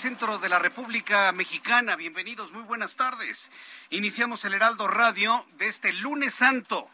Centro de la República Mexicana. Bienvenidos, muy buenas tardes. Iniciamos el Heraldo Radio de este lunes santo,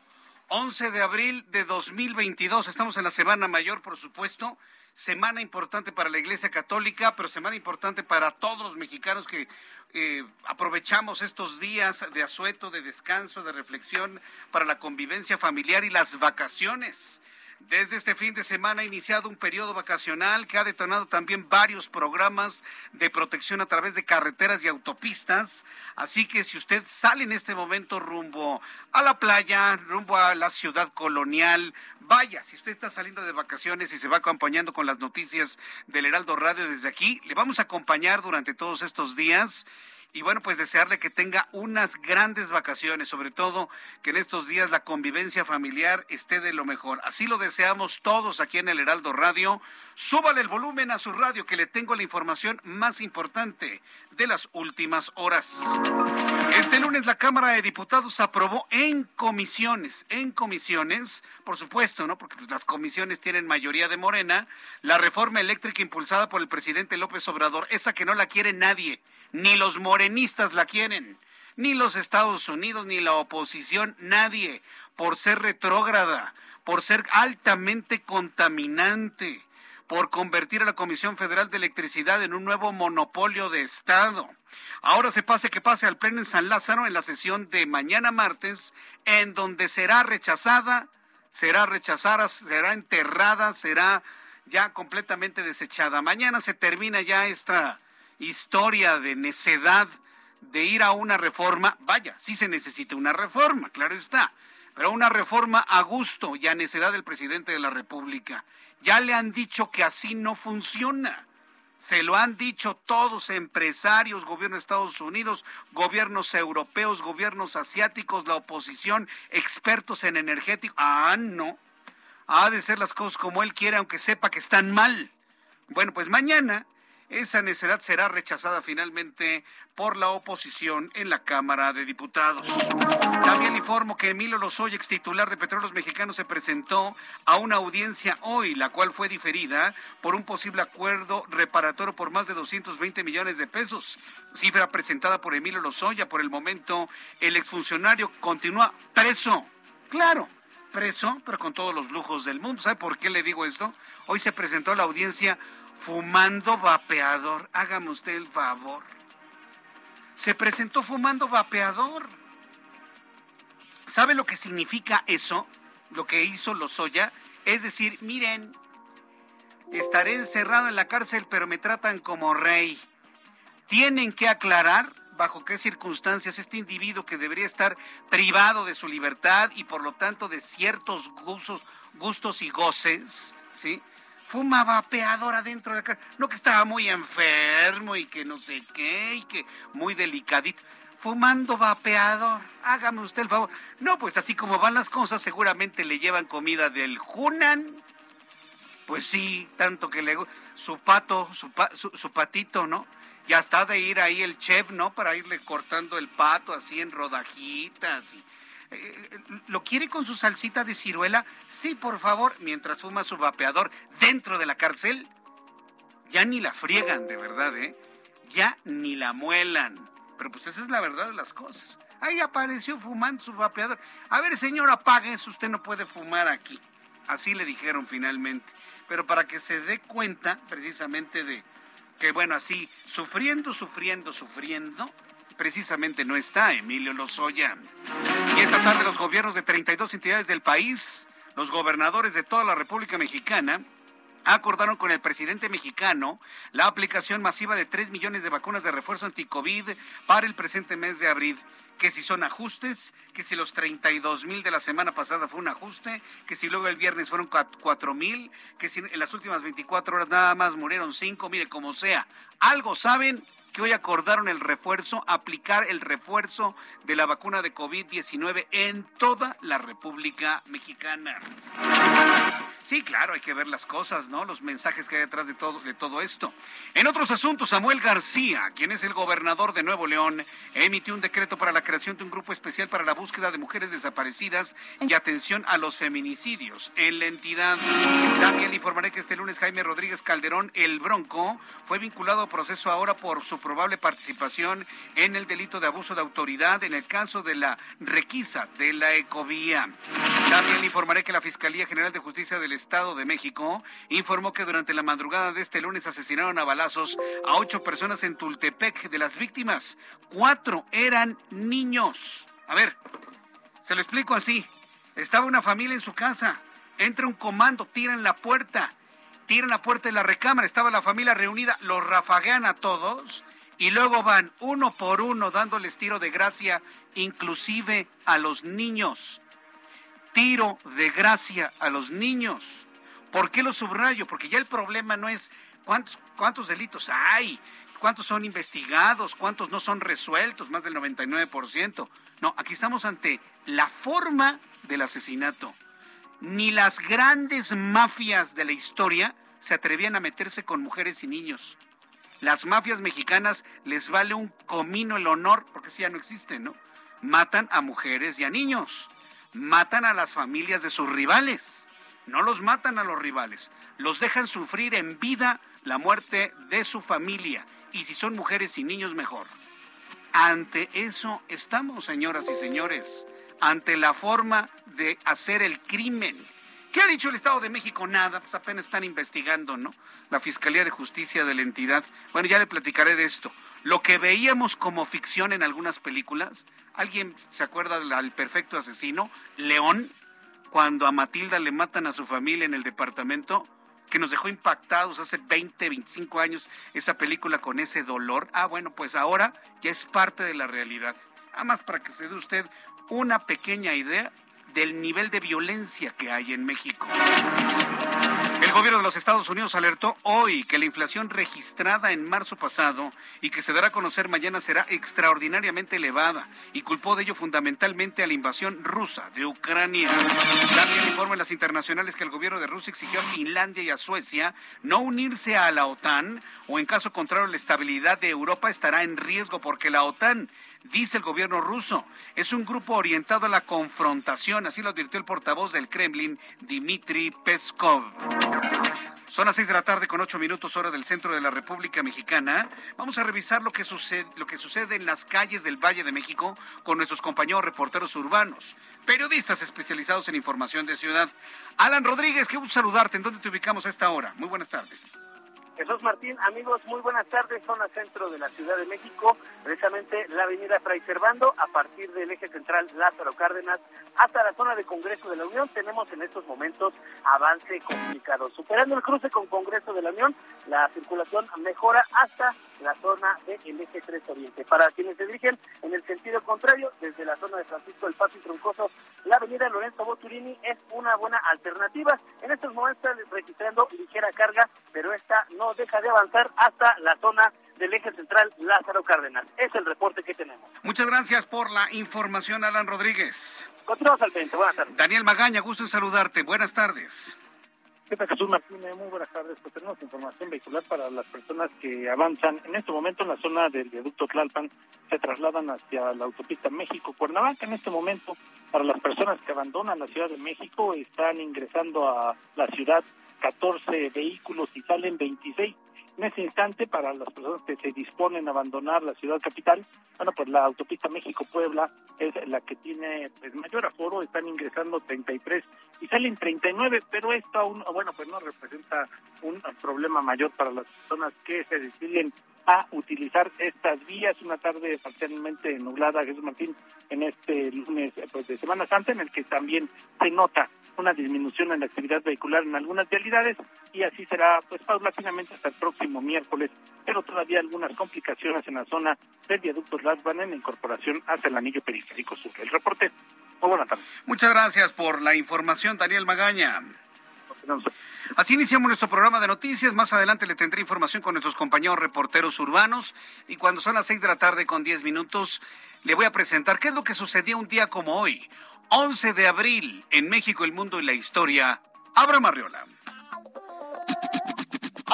11 de abril de 2022. Estamos en la Semana Mayor, por supuesto. Semana importante para la Iglesia Católica, pero semana importante para todos los mexicanos que eh, aprovechamos estos días de asueto, de descanso, de reflexión para la convivencia familiar y las vacaciones. Desde este fin de semana ha iniciado un periodo vacacional que ha detonado también varios programas de protección a través de carreteras y autopistas. Así que si usted sale en este momento rumbo a la playa, rumbo a la ciudad colonial, vaya, si usted está saliendo de vacaciones y se va acompañando con las noticias del Heraldo Radio desde aquí, le vamos a acompañar durante todos estos días y bueno, pues desearle que tenga unas grandes vacaciones, sobre todo que en estos días la convivencia familiar esté de lo mejor. Así lo deseamos todos aquí en el Heraldo Radio. Súbale el volumen a su radio que le tengo la información más importante de las últimas horas. Este lunes la Cámara de Diputados aprobó en comisiones, en comisiones, por supuesto, ¿no? Porque pues, las comisiones tienen mayoría de Morena, la reforma eléctrica impulsada por el presidente López Obrador, esa que no la quiere nadie, ni los morenistas la quieren, ni los Estados Unidos, ni la oposición, nadie, por ser retrógrada, por ser altamente contaminante, por convertir a la Comisión Federal de Electricidad en un nuevo monopolio de Estado. Ahora se pase que pase al Pleno en San Lázaro en la sesión de mañana martes, en donde será rechazada, será rechazada, será enterrada, será ya completamente desechada. Mañana se termina ya esta historia de necedad de ir a una reforma. Vaya, sí se necesita una reforma, claro está, pero una reforma a gusto y a necedad del presidente de la República. Ya le han dicho que así no funciona. Se lo han dicho todos, empresarios, gobierno de Estados Unidos, gobiernos europeos, gobiernos asiáticos, la oposición, expertos en energético. Ah, no. Ha de ser las cosas como él quiere, aunque sepa que están mal. Bueno, pues mañana esa necedad será rechazada finalmente por la oposición en la Cámara de Diputados. También informo que Emilio Lozoya, ex titular de Petróleos Mexicanos, se presentó a una audiencia hoy, la cual fue diferida por un posible acuerdo reparatorio por más de 220 millones de pesos. Cifra presentada por Emilio Lozoya. Por el momento, el exfuncionario continúa preso. Claro, preso, pero con todos los lujos del mundo. ¿Sabe por qué le digo esto? Hoy se presentó a la audiencia fumando vapeador. Hágame usted el favor. Se presentó fumando vapeador. ¿Sabe lo que significa eso? Lo que hizo Lozoya. Es decir, miren, estaré encerrado en la cárcel, pero me tratan como rey. Tienen que aclarar bajo qué circunstancias este individuo que debería estar privado de su libertad y por lo tanto de ciertos gustos, gustos y goces, ¿sí? Fuma vapeador adentro de la casa. No que estaba muy enfermo y que no sé qué, y que muy delicadito. Fumando vapeador. Hágame usted el favor. No, pues así como van las cosas, seguramente le llevan comida del Hunan. Pues sí, tanto que le su pato, su, su, patito, ¿no? Y hasta de ir ahí el chef, ¿no? Para irle cortando el pato así en rodajitas y ¿lo quiere con su salsita de ciruela? Sí, por favor, mientras fuma su vapeador dentro de la cárcel. Ya ni la friegan, de verdad, ¿eh? Ya ni la muelan. Pero pues esa es la verdad de las cosas. Ahí apareció fumando su vapeador. A ver, señor, apague eso, usted no puede fumar aquí. Así le dijeron finalmente. Pero para que se dé cuenta precisamente de que, bueno, así, sufriendo, sufriendo, sufriendo, precisamente no está Emilio Lozoya. Y esta tarde los gobiernos de 32 entidades del país, los gobernadores de toda la República Mexicana, acordaron con el presidente mexicano la aplicación masiva de 3 millones de vacunas de refuerzo anti-COVID para el presente mes de abril que si son ajustes, que si los 32 mil de la semana pasada fue un ajuste, que si luego el viernes fueron 4 mil, que si en las últimas 24 horas nada más murieron 5, mire, como sea, algo saben que hoy acordaron el refuerzo, aplicar el refuerzo de la vacuna de COVID-19 en toda la República Mexicana. Sí, claro, hay que ver las cosas, ¿no? Los mensajes que hay detrás de todo, de todo esto. En otros asuntos, Samuel García, quien es el gobernador de Nuevo León, emitió un decreto para la creación de un grupo especial para la búsqueda de mujeres desaparecidas y atención a los feminicidios en la entidad. También le informaré que este lunes Jaime Rodríguez Calderón, el Bronco, fue vinculado a proceso ahora por su probable participación en el delito de abuso de autoridad en el caso de la requisa de la ecovía. También le informaré que la Fiscalía General de Justicia del Estado de México informó que durante la madrugada de este lunes asesinaron a balazos a ocho personas en Tultepec. De las víctimas, cuatro eran niños. A ver, se lo explico así. Estaba una familia en su casa, entra un comando, tiran la puerta, tiran la puerta de la recámara, estaba la familia reunida, los rafaguean a todos y luego van uno por uno dándoles tiro de gracia, inclusive a los niños. Tiro de gracia a los niños. ¿Por qué lo subrayo? Porque ya el problema no es cuántos, cuántos delitos hay, cuántos son investigados, cuántos no son resueltos, más del 99%. No, aquí estamos ante la forma del asesinato. Ni las grandes mafias de la historia se atrevían a meterse con mujeres y niños. Las mafias mexicanas les vale un comino el honor, porque si ya no existe, ¿no? Matan a mujeres y a niños. Matan a las familias de sus rivales. No los matan a los rivales. Los dejan sufrir en vida la muerte de su familia. Y si son mujeres y niños, mejor. Ante eso estamos, señoras y señores. Ante la forma de hacer el crimen ¿Qué ha dicho el Estado de México? Nada, pues apenas están investigando, ¿no? La Fiscalía de Justicia de la entidad. Bueno, ya le platicaré de esto. Lo que veíamos como ficción en algunas películas, ¿alguien se acuerda del perfecto asesino? León, cuando a Matilda le matan a su familia en el departamento, que nos dejó impactados hace 20, 25 años esa película con ese dolor. Ah, bueno, pues ahora ya es parte de la realidad. Además, para que se dé usted una pequeña idea del nivel de violencia que hay en México. Gobierno de los Estados Unidos alertó hoy que la inflación registrada en marzo pasado y que se dará a conocer mañana será extraordinariamente elevada y culpó de ello fundamentalmente a la invasión rusa de Ucrania. También informan las internacionales que el gobierno de Rusia exigió a Finlandia y a Suecia no unirse a la OTAN o en caso contrario la estabilidad de Europa estará en riesgo porque la OTAN dice el gobierno ruso. Es un grupo orientado a la confrontación, así lo advirtió el portavoz del Kremlin, Dmitry Peskov. Son las seis de la tarde con ocho minutos hora del centro de la República Mexicana. Vamos a revisar lo que, sucede, lo que sucede en las calles del Valle de México con nuestros compañeros reporteros urbanos, periodistas especializados en información de ciudad. Alan Rodríguez, qué gusto saludarte. ¿En dónde te ubicamos a esta hora? Muy buenas tardes. Jesús Martín, amigos, muy buenas tardes. Zona centro de la Ciudad de México, precisamente la avenida Fray Servando, a partir del eje central Lázaro Cárdenas hasta la zona de Congreso de la Unión. Tenemos en estos momentos avance comunicado. Superando el cruce con Congreso de la Unión, la circulación mejora hasta la zona del eje 3 Oriente. Para quienes se dirigen en el sentido contrario, desde la zona de Francisco del Paso y Troncoso, la avenida Lorenzo Boturini es una buena alternativa. En estos momentos están registrando ligera carga, pero esta no deja de avanzar hasta la zona del eje central Lázaro Cárdenas. Es el reporte que tenemos. Muchas gracias por la información, Alan Rodríguez. Continuamos al 20. Buenas tardes. Daniel Magaña, gusto en saludarte. Buenas tardes. ¿Qué tal, Jesús Martínez? Muy buenas tardes. Pues tenemos información vehicular para las personas que avanzan. En este momento en la zona del viaducto Tlalpan se trasladan hacia la autopista México-Cuernavaca. En este momento, para las personas que abandonan la Ciudad de México, están ingresando a la ciudad 14 vehículos y salen 26 en ese instante, para las personas que se disponen a abandonar la ciudad capital, bueno, pues la autopista México-Puebla es la que tiene pues, mayor aforo, están ingresando 33 y salen 39, pero esto aún, bueno, pues no representa un problema mayor para las personas que se deciden a utilizar estas vías. Una tarde parcialmente nublada, Jesús Martín, en este lunes pues, de Semana Santa, en el que también se nota una disminución en la actividad vehicular en algunas realidades y así será pues paulatinamente hasta el próximo miércoles, pero todavía algunas complicaciones en la zona del viaducto Lasban en incorporación hacia el anillo periférico sur. El reporte. Muy buenas tardes. Muchas gracias por la información, Daniel Magaña. Así iniciamos nuestro programa de noticias. Más adelante le tendré información con nuestros compañeros reporteros urbanos. Y cuando son las seis de la tarde con diez minutos, le voy a presentar qué es lo que sucedió un día como hoy, 11 de abril, en México, el mundo y la historia. Abra Marriola.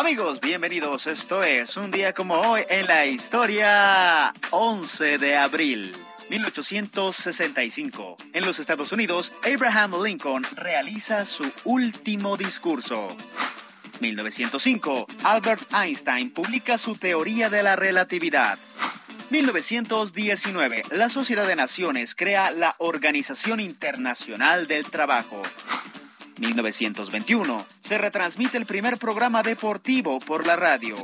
Amigos, bienvenidos. Esto es un día como hoy en la historia 11 de abril. 1865. En los Estados Unidos, Abraham Lincoln realiza su último discurso. 1905. Albert Einstein publica su teoría de la relatividad. 1919. La Sociedad de Naciones crea la Organización Internacional del Trabajo. 1921. Se retransmite el primer programa deportivo por la radio.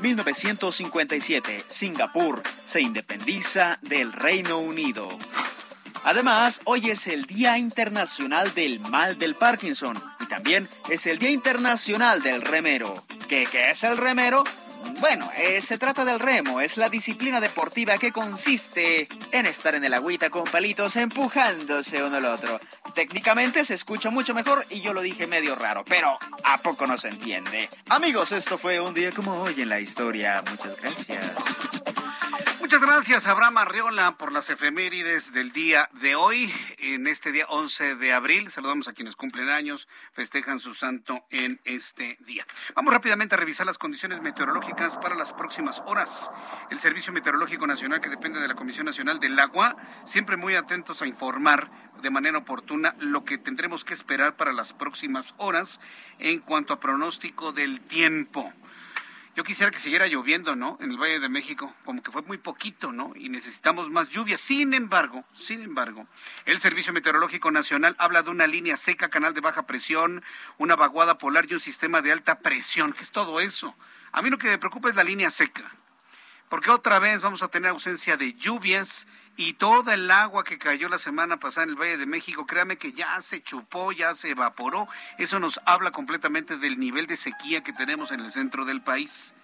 1957, Singapur se independiza del Reino Unido. Además, hoy es el Día Internacional del Mal del Parkinson y también es el Día Internacional del Remero. ¿Qué, es el remero? Bueno, eh, se trata del remo, es la disciplina deportiva que consiste en estar en el agüita con palitos empujándose uno al otro. Técnicamente se escucha mucho mejor y yo lo dije medio raro, pero ¿a poco no se entiende? Amigos, esto fue un día como hoy en la historia. Muchas gracias. Muchas gracias, Abraham Arriola, por las efemérides del día de hoy. En este día 11 de abril, saludamos a quienes cumplen años, festejan su santo en este día. Vamos rápidamente a revisar las condiciones meteorológicas para las próximas horas. El Servicio Meteorológico Nacional, que depende de la Comisión Nacional del Agua, siempre muy atentos a informar de manera oportuna lo que tendremos que esperar para las próximas horas en cuanto a pronóstico del tiempo. Yo quisiera que siguiera lloviendo, ¿no? En el Valle de México, como que fue muy poquito, ¿no? Y necesitamos más lluvia. Sin embargo, sin embargo, el Servicio Meteorológico Nacional habla de una línea seca, canal de baja presión, una vaguada polar y un sistema de alta presión. ¿Qué es todo eso? A mí lo que me preocupa es la línea seca porque otra vez vamos a tener ausencia de lluvias y toda el agua que cayó la semana pasada en el Valle de México, créame que ya se chupó, ya se evaporó. Eso nos habla completamente del nivel de sequía que tenemos en el centro del país.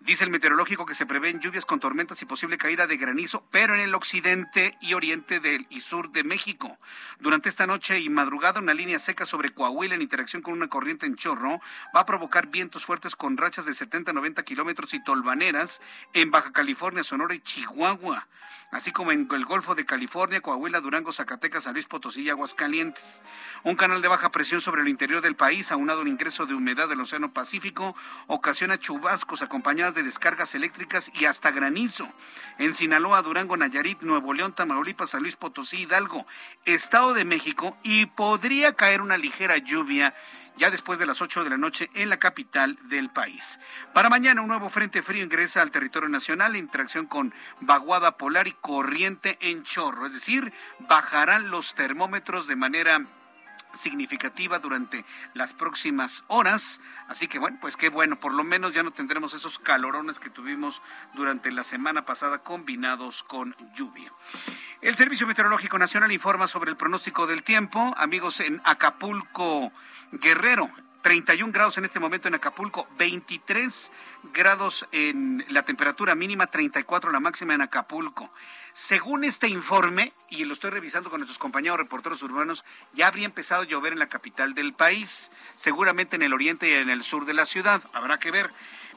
Dice el meteorológico que se prevén lluvias con tormentas y posible caída de granizo, pero en el occidente y oriente del y sur de México. Durante esta noche y madrugada, una línea seca sobre Coahuila en interacción con una corriente en chorro va a provocar vientos fuertes con rachas de 70 a 90 kilómetros y tolvaneras en Baja California, Sonora y Chihuahua así como en el Golfo de California, Coahuila, Durango, Zacatecas, San Luis Potosí y Aguascalientes. Un canal de baja presión sobre el interior del país, aunado al ingreso de humedad del Océano Pacífico, ocasiona chubascos acompañadas de descargas eléctricas y hasta granizo. En Sinaloa, Durango, Nayarit, Nuevo León, Tamaulipas, San Luis Potosí, Hidalgo, Estado de México y podría caer una ligera lluvia ya después de las 8 de la noche en la capital del país. Para mañana un nuevo frente frío ingresa al territorio nacional en interacción con vaguada polar y corriente en chorro, es decir, bajarán los termómetros de manera significativa durante las próximas horas. Así que bueno, pues qué bueno, por lo menos ya no tendremos esos calorones que tuvimos durante la semana pasada combinados con lluvia. El Servicio Meteorológico Nacional informa sobre el pronóstico del tiempo. Amigos, en Acapulco, Guerrero, 31 grados en este momento en Acapulco, 23 grados en la temperatura mínima, 34 la máxima en Acapulco. Según este informe, y lo estoy revisando con nuestros compañeros reporteros urbanos, ya habría empezado a llover en la capital del país, seguramente en el oriente y en el sur de la ciudad, habrá que ver.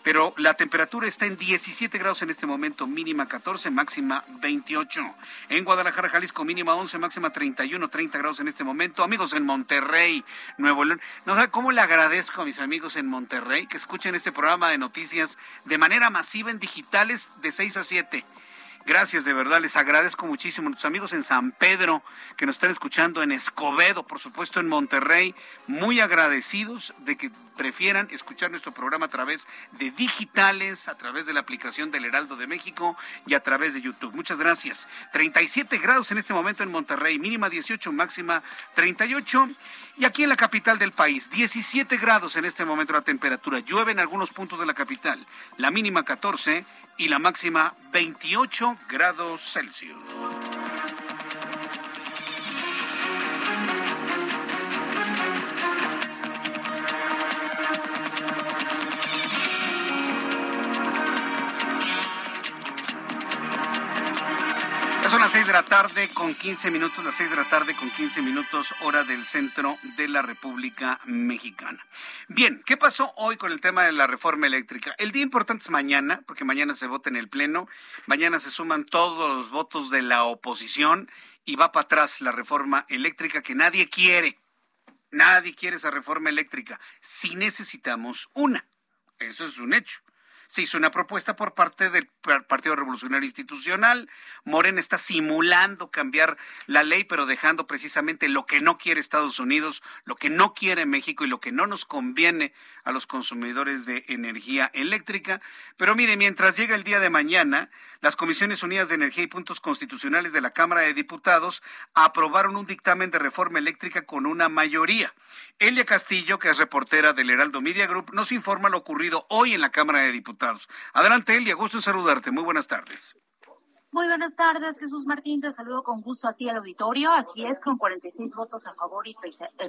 Pero la temperatura está en 17 grados en este momento, mínima 14, máxima 28. En Guadalajara, Jalisco, mínima 11, máxima 31, 30 grados en este momento. Amigos en Monterrey, Nuevo León, no sé cómo le agradezco a mis amigos en Monterrey que escuchen este programa de noticias de manera masiva en digitales de 6 a 7 Gracias, de verdad, les agradezco muchísimo. Nuestros amigos en San Pedro, que nos están escuchando en Escobedo, por supuesto en Monterrey, muy agradecidos de que prefieran escuchar nuestro programa a través de digitales, a través de la aplicación del Heraldo de México y a través de YouTube. Muchas gracias. 37 grados en este momento en Monterrey, mínima 18, máxima 38. Y aquí en la capital del país, 17 grados en este momento la temperatura. Llueve en algunos puntos de la capital. La mínima 14 y la máxima 28 grados Celsius. 6 de la tarde con 15 minutos, las 6 de la tarde con 15 minutos, hora del centro de la República Mexicana. Bien, ¿qué pasó hoy con el tema de la reforma eléctrica? El día importante es mañana, porque mañana se vota en el Pleno, mañana se suman todos los votos de la oposición y va para atrás la reforma eléctrica que nadie quiere. Nadie quiere esa reforma eléctrica. Si necesitamos una. Eso es un hecho se hizo una propuesta por parte del Partido Revolucionario Institucional. Morena está simulando cambiar la ley, pero dejando precisamente lo que no quiere Estados Unidos, lo que no quiere México y lo que no nos conviene a los consumidores de energía eléctrica. Pero mire, mientras llega el día de mañana, las Comisiones Unidas de Energía y Puntos Constitucionales de la Cámara de Diputados aprobaron un dictamen de reforma eléctrica con una mayoría. Elia Castillo, que es reportera del Heraldo Media Group, nos informa lo ocurrido hoy en la Cámara de Diputados. Adelante, Elia, gusto en saludarte. Muy buenas tardes. Muy buenas tardes, Jesús Martín. Te saludo con gusto a ti al auditorio. Así es, con 46 votos a favor y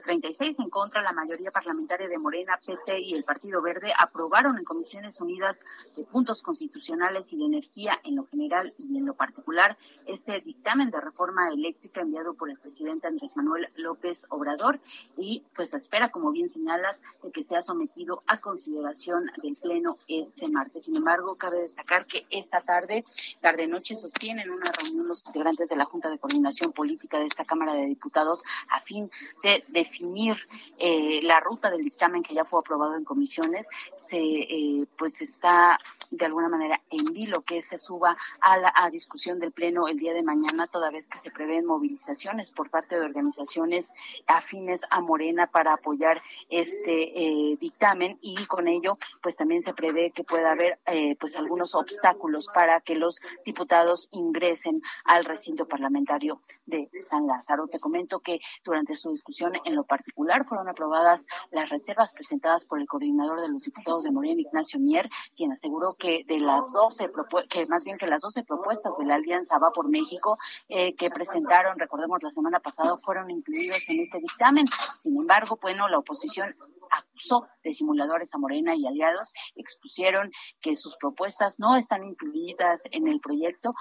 36 en contra, la mayoría parlamentaria de Morena, PT y el Partido Verde aprobaron en Comisiones Unidas de Puntos Constitucionales y de Energía en lo general y en lo particular este dictamen de reforma eléctrica enviado por el presidente Andrés Manuel López Obrador y pues espera, como bien señalas, de que sea sometido a consideración del Pleno este martes. Sin embargo, cabe destacar que esta tarde, tarde-noche, tienen una reunión los integrantes de la Junta de Coordinación Política de esta Cámara de Diputados a fin de definir eh, la ruta del dictamen que ya fue aprobado en comisiones. Se eh, pues está de alguna manera en vilo que se suba a la discusión del Pleno el día de mañana, toda vez que se prevén movilizaciones por parte de organizaciones afines a Morena para apoyar este eh, dictamen y con ello pues también se prevé que pueda haber pues algunos obstáculos para que los diputados ingresen al recinto parlamentario de San Lázaro. Te comento que durante su discusión en lo particular fueron aprobadas las reservas presentadas por el coordinador de los diputados de Morena, Ignacio Mier, quien aseguró que de las 12 que más bien que las 12 propuestas de la Alianza Va por México eh, que presentaron, recordemos la semana pasada, fueron incluidas en este dictamen. Sin embargo, bueno, la oposición acusó de simuladores a Morena y aliados, expusieron que sus propuestas no están incluidas en el proyecto,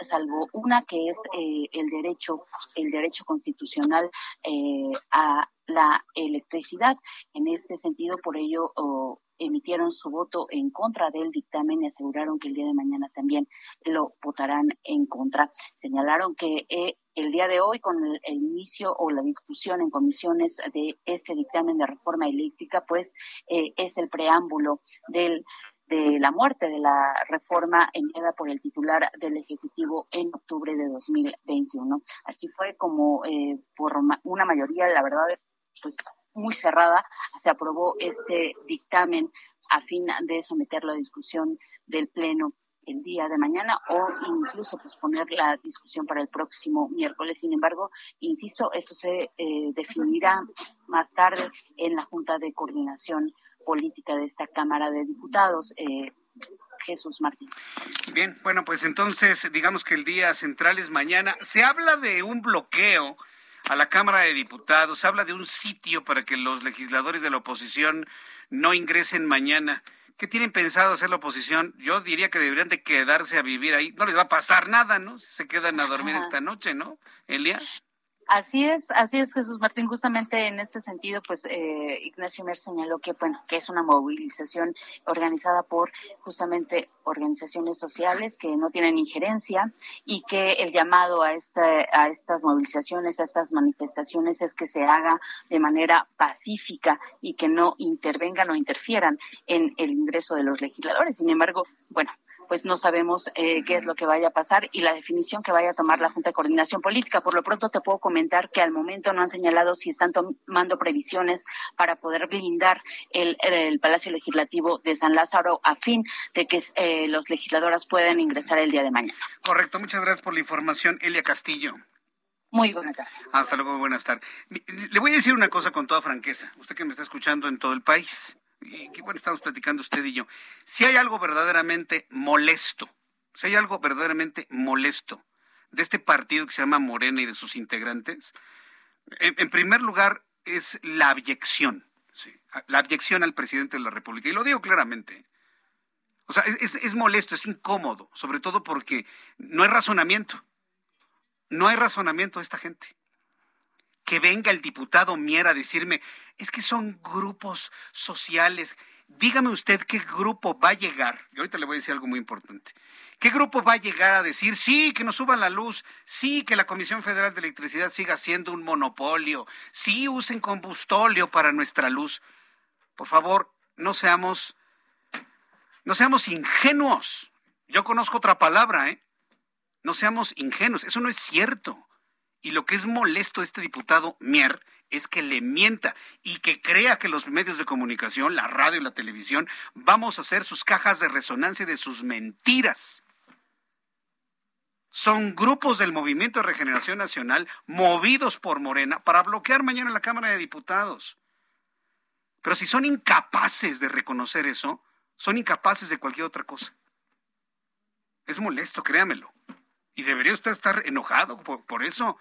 salvo una que es eh, el derecho, el derecho constitucional eh, a la electricidad. En este sentido, por ello, emitieron su voto en contra del dictamen y aseguraron que el día de mañana también lo votarán en contra. Señalaron que eh, el día de hoy, con el, inicio o la discusión en comisiones de este dictamen de reforma eléctrica, pues eh, es el preámbulo del de la muerte de la reforma enviada por el titular del Ejecutivo en octubre de 2021. Así fue como eh, por una mayoría, la verdad, pues muy cerrada, se aprobó este dictamen a fin de someterlo a discusión del Pleno el día de mañana o incluso posponer la discusión para el próximo miércoles. Sin embargo, insisto, eso se eh, definirá más tarde en la Junta de Coordinación Política de esta Cámara de Diputados. Eh, Jesús Martín. Bien, bueno, pues entonces digamos que el día central es mañana. Se habla de un bloqueo a la Cámara de Diputados, habla de un sitio para que los legisladores de la oposición no ingresen mañana. ¿Qué tienen pensado hacer la oposición? Yo diría que deberían de quedarse a vivir ahí. No les va a pasar nada, ¿no? Si se quedan a dormir esta noche, ¿no, Elia? Así es, así es, Jesús Martín. Justamente en este sentido, pues eh, Ignacio Mer señaló que, bueno, que es una movilización organizada por justamente organizaciones sociales que no tienen injerencia y que el llamado a, este, a estas movilizaciones, a estas manifestaciones es que se haga de manera pacífica y que no intervengan o interfieran en el ingreso de los legisladores. Sin embargo, bueno, pues no sabemos eh, qué es lo que vaya a pasar y la definición que vaya a tomar la Junta de Coordinación Política. Por lo pronto te puedo comentar que al momento no han señalado si están tomando previsiones para poder blindar el, Palacio Legislativo de San Lázaro a fin de que eh, los legisladores puedan ingresar el día de mañana. Correcto, muchas gracias por la información, Elia Castillo. Muy buenas tardes. Hasta luego, buenas tardes. Le voy a decir una cosa con toda franqueza, usted que me está escuchando en todo el país y qué bueno estamos platicando usted y yo, si hay algo verdaderamente molesto, si hay algo verdaderamente molesto de este partido que se llama Morena y de sus integrantes, en, primer lugar es la abyección, la abyección al presidente de la República. Y lo digo claramente. O sea, es, es molesto, es incómodo, sobre todo porque no hay razonamiento. No hay razonamiento de esta gente que venga el diputado Mier a decirme, es que son grupos sociales. Dígame usted qué grupo va a llegar. Y ahorita le voy a decir algo muy importante. ¿Qué grupo va a llegar a decir, sí, que nos suban la luz, sí, que la Comisión Federal de Electricidad siga siendo un monopolio, sí, usen combustóleo para nuestra luz? Por favor, no seamos, no seamos ingenuos. Yo conozco otra palabra, ¿eh? No seamos ingenuos. Eso no es cierto. Y lo que es molesto este diputado Mier es que le mienta y que crea que los medios de comunicación, la radio y la televisión, vamos a hacer sus cajas de resonancia de sus mentiras. Son grupos del Movimiento de Regeneración Nacional movidos por Morena para bloquear mañana la Cámara de Diputados. Pero si son incapaces de reconocer eso, son incapaces de cualquier otra cosa. Es molesto, créamelo. Y debería usted estar enojado por eso.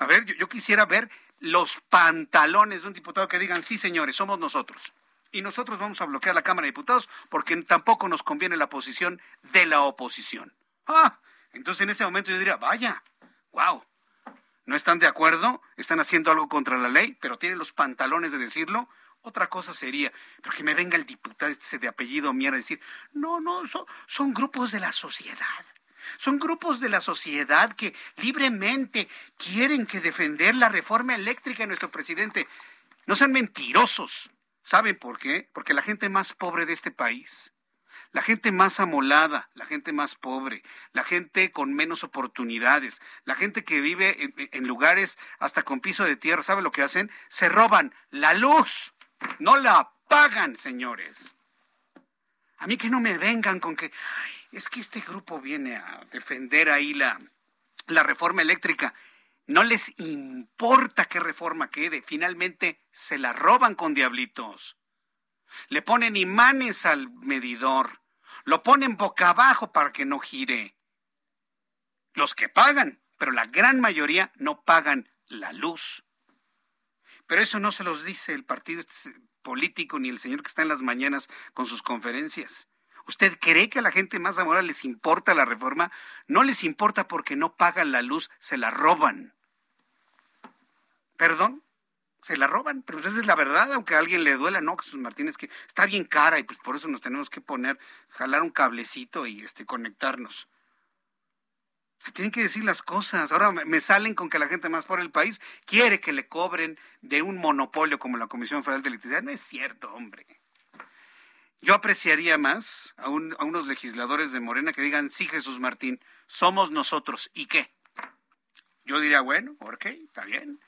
A ver, yo, quisiera ver los pantalones de un diputado que digan, sí, señores, somos nosotros. Y nosotros vamos a bloquear la Cámara de Diputados porque tampoco nos conviene la posición de la oposición. Ah, entonces en ese momento yo diría, vaya, wow, no están de acuerdo, están haciendo algo contra la ley, pero tienen los pantalones de decirlo. Otra cosa sería, pero que me venga el diputado este de apellido mierda a decir, no, no, son grupos de la sociedad. Son grupos de la sociedad que libremente quieren que defender la reforma eléctrica de nuestro presidente. No sean mentirosos. ¿Saben por qué? Porque la gente más pobre de este país, la gente más amolada, la gente más pobre, la gente con menos oportunidades, la gente que vive en, lugares hasta con piso de tierra, ¿saben lo que hacen? Se roban la luz, no la pagan, señores. A mí que no me vengan con que, es que este grupo viene a defender ahí la, la reforma eléctrica. No les importa qué reforma quede, finalmente se la roban con diablitos. Le ponen imanes al medidor, lo ponen boca abajo para que no gire. Los que pagan, pero la gran mayoría no pagan la luz. Pero eso no se los dice el partido político ni el señor que está en las mañanas con sus conferencias. ¿Usted cree que a la gente más amorosa les importa la reforma? No les importa porque no pagan la luz, se la roban. ¿Perdón? Se la roban, pero esa es la verdad, aunque a alguien le duela, no, Jesús Martínez, que está bien cara y pues por eso nos tenemos que poner, jalar un cablecito y este conectarnos. Se tienen que decir las cosas. Ahora me salen con que la gente más pobre del país quiere que le cobren de un monopolio como la Comisión Federal de Electricidad. No es cierto, hombre. Yo apreciaría más a, unos legisladores de Morena que digan, sí, Jesús Martín, somos nosotros. ¿Y qué? Yo diría, bueno, ok, está bien.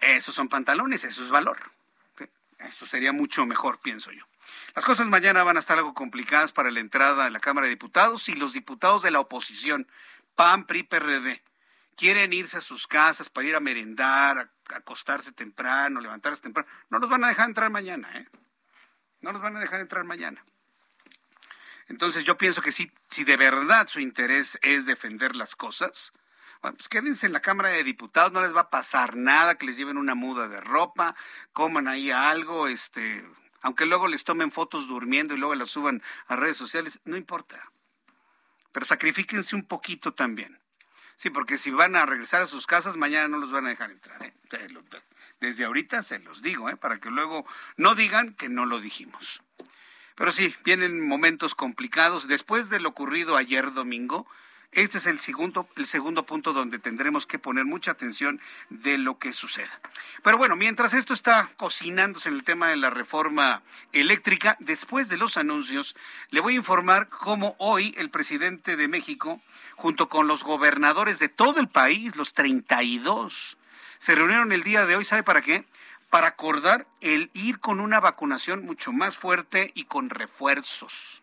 Esos son pantalones, eso es valor. Esto sería mucho mejor, pienso yo. Las cosas mañana van a estar algo complicadas para la entrada a la Cámara de Diputados y los diputados de la oposición, PAN, PRI, PRD, quieren irse a sus casas para ir a merendar, a acostarse temprano, levantarse temprano. No los van a dejar entrar mañana, ¿eh? No los van a dejar entrar mañana. Entonces yo pienso que si, si de verdad su interés es defender las cosas, bueno, pues quédense en la Cámara de Diputados, no les va a pasar nada, que les lleven una muda de ropa, coman ahí algo, este, aunque luego les tomen fotos durmiendo y luego las suban a redes sociales, no importa. Pero sacrifíquense un poquito también. Sí, porque si van a regresar a sus casas, mañana no los van a dejar entrar. ¿eh? Desde ahorita se los digo, ¿eh? para que luego no digan que no lo dijimos. Pero sí, vienen momentos complicados. Después de lo ocurrido ayer domingo, este es el segundo, el segundo punto donde tendremos que poner mucha atención de lo que suceda. Pero bueno, mientras esto está cocinándose en el tema de la reforma eléctrica, después de los anuncios, le voy a informar cómo hoy el presidente de México, junto con los gobernadores de todo el país, los 32, se reunieron el día de hoy, ¿sabe para qué? Para acordar el ir con una vacunación mucho más fuerte y con refuerzos.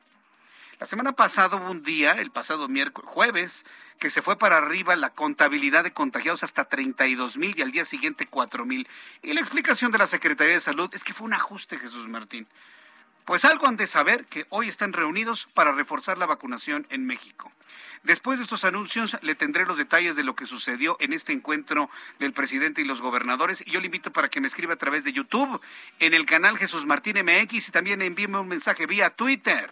La semana pasada hubo un día, el pasado miércoles, jueves, que se fue para arriba la contabilidad de contagiados hasta 32 mil y al día siguiente 4 mil. Y la explicación de la Secretaría de Salud es que fue un ajuste, Jesús Martín. Pues algo han de saber que hoy están reunidos para reforzar la vacunación en México. Después de estos anuncios le tendré los detalles de lo que sucedió en este encuentro del presidente y los gobernadores y yo le invito para que me escriba a través de YouTube en el canal Jesús Martín MX y también envíeme un mensaje vía Twitter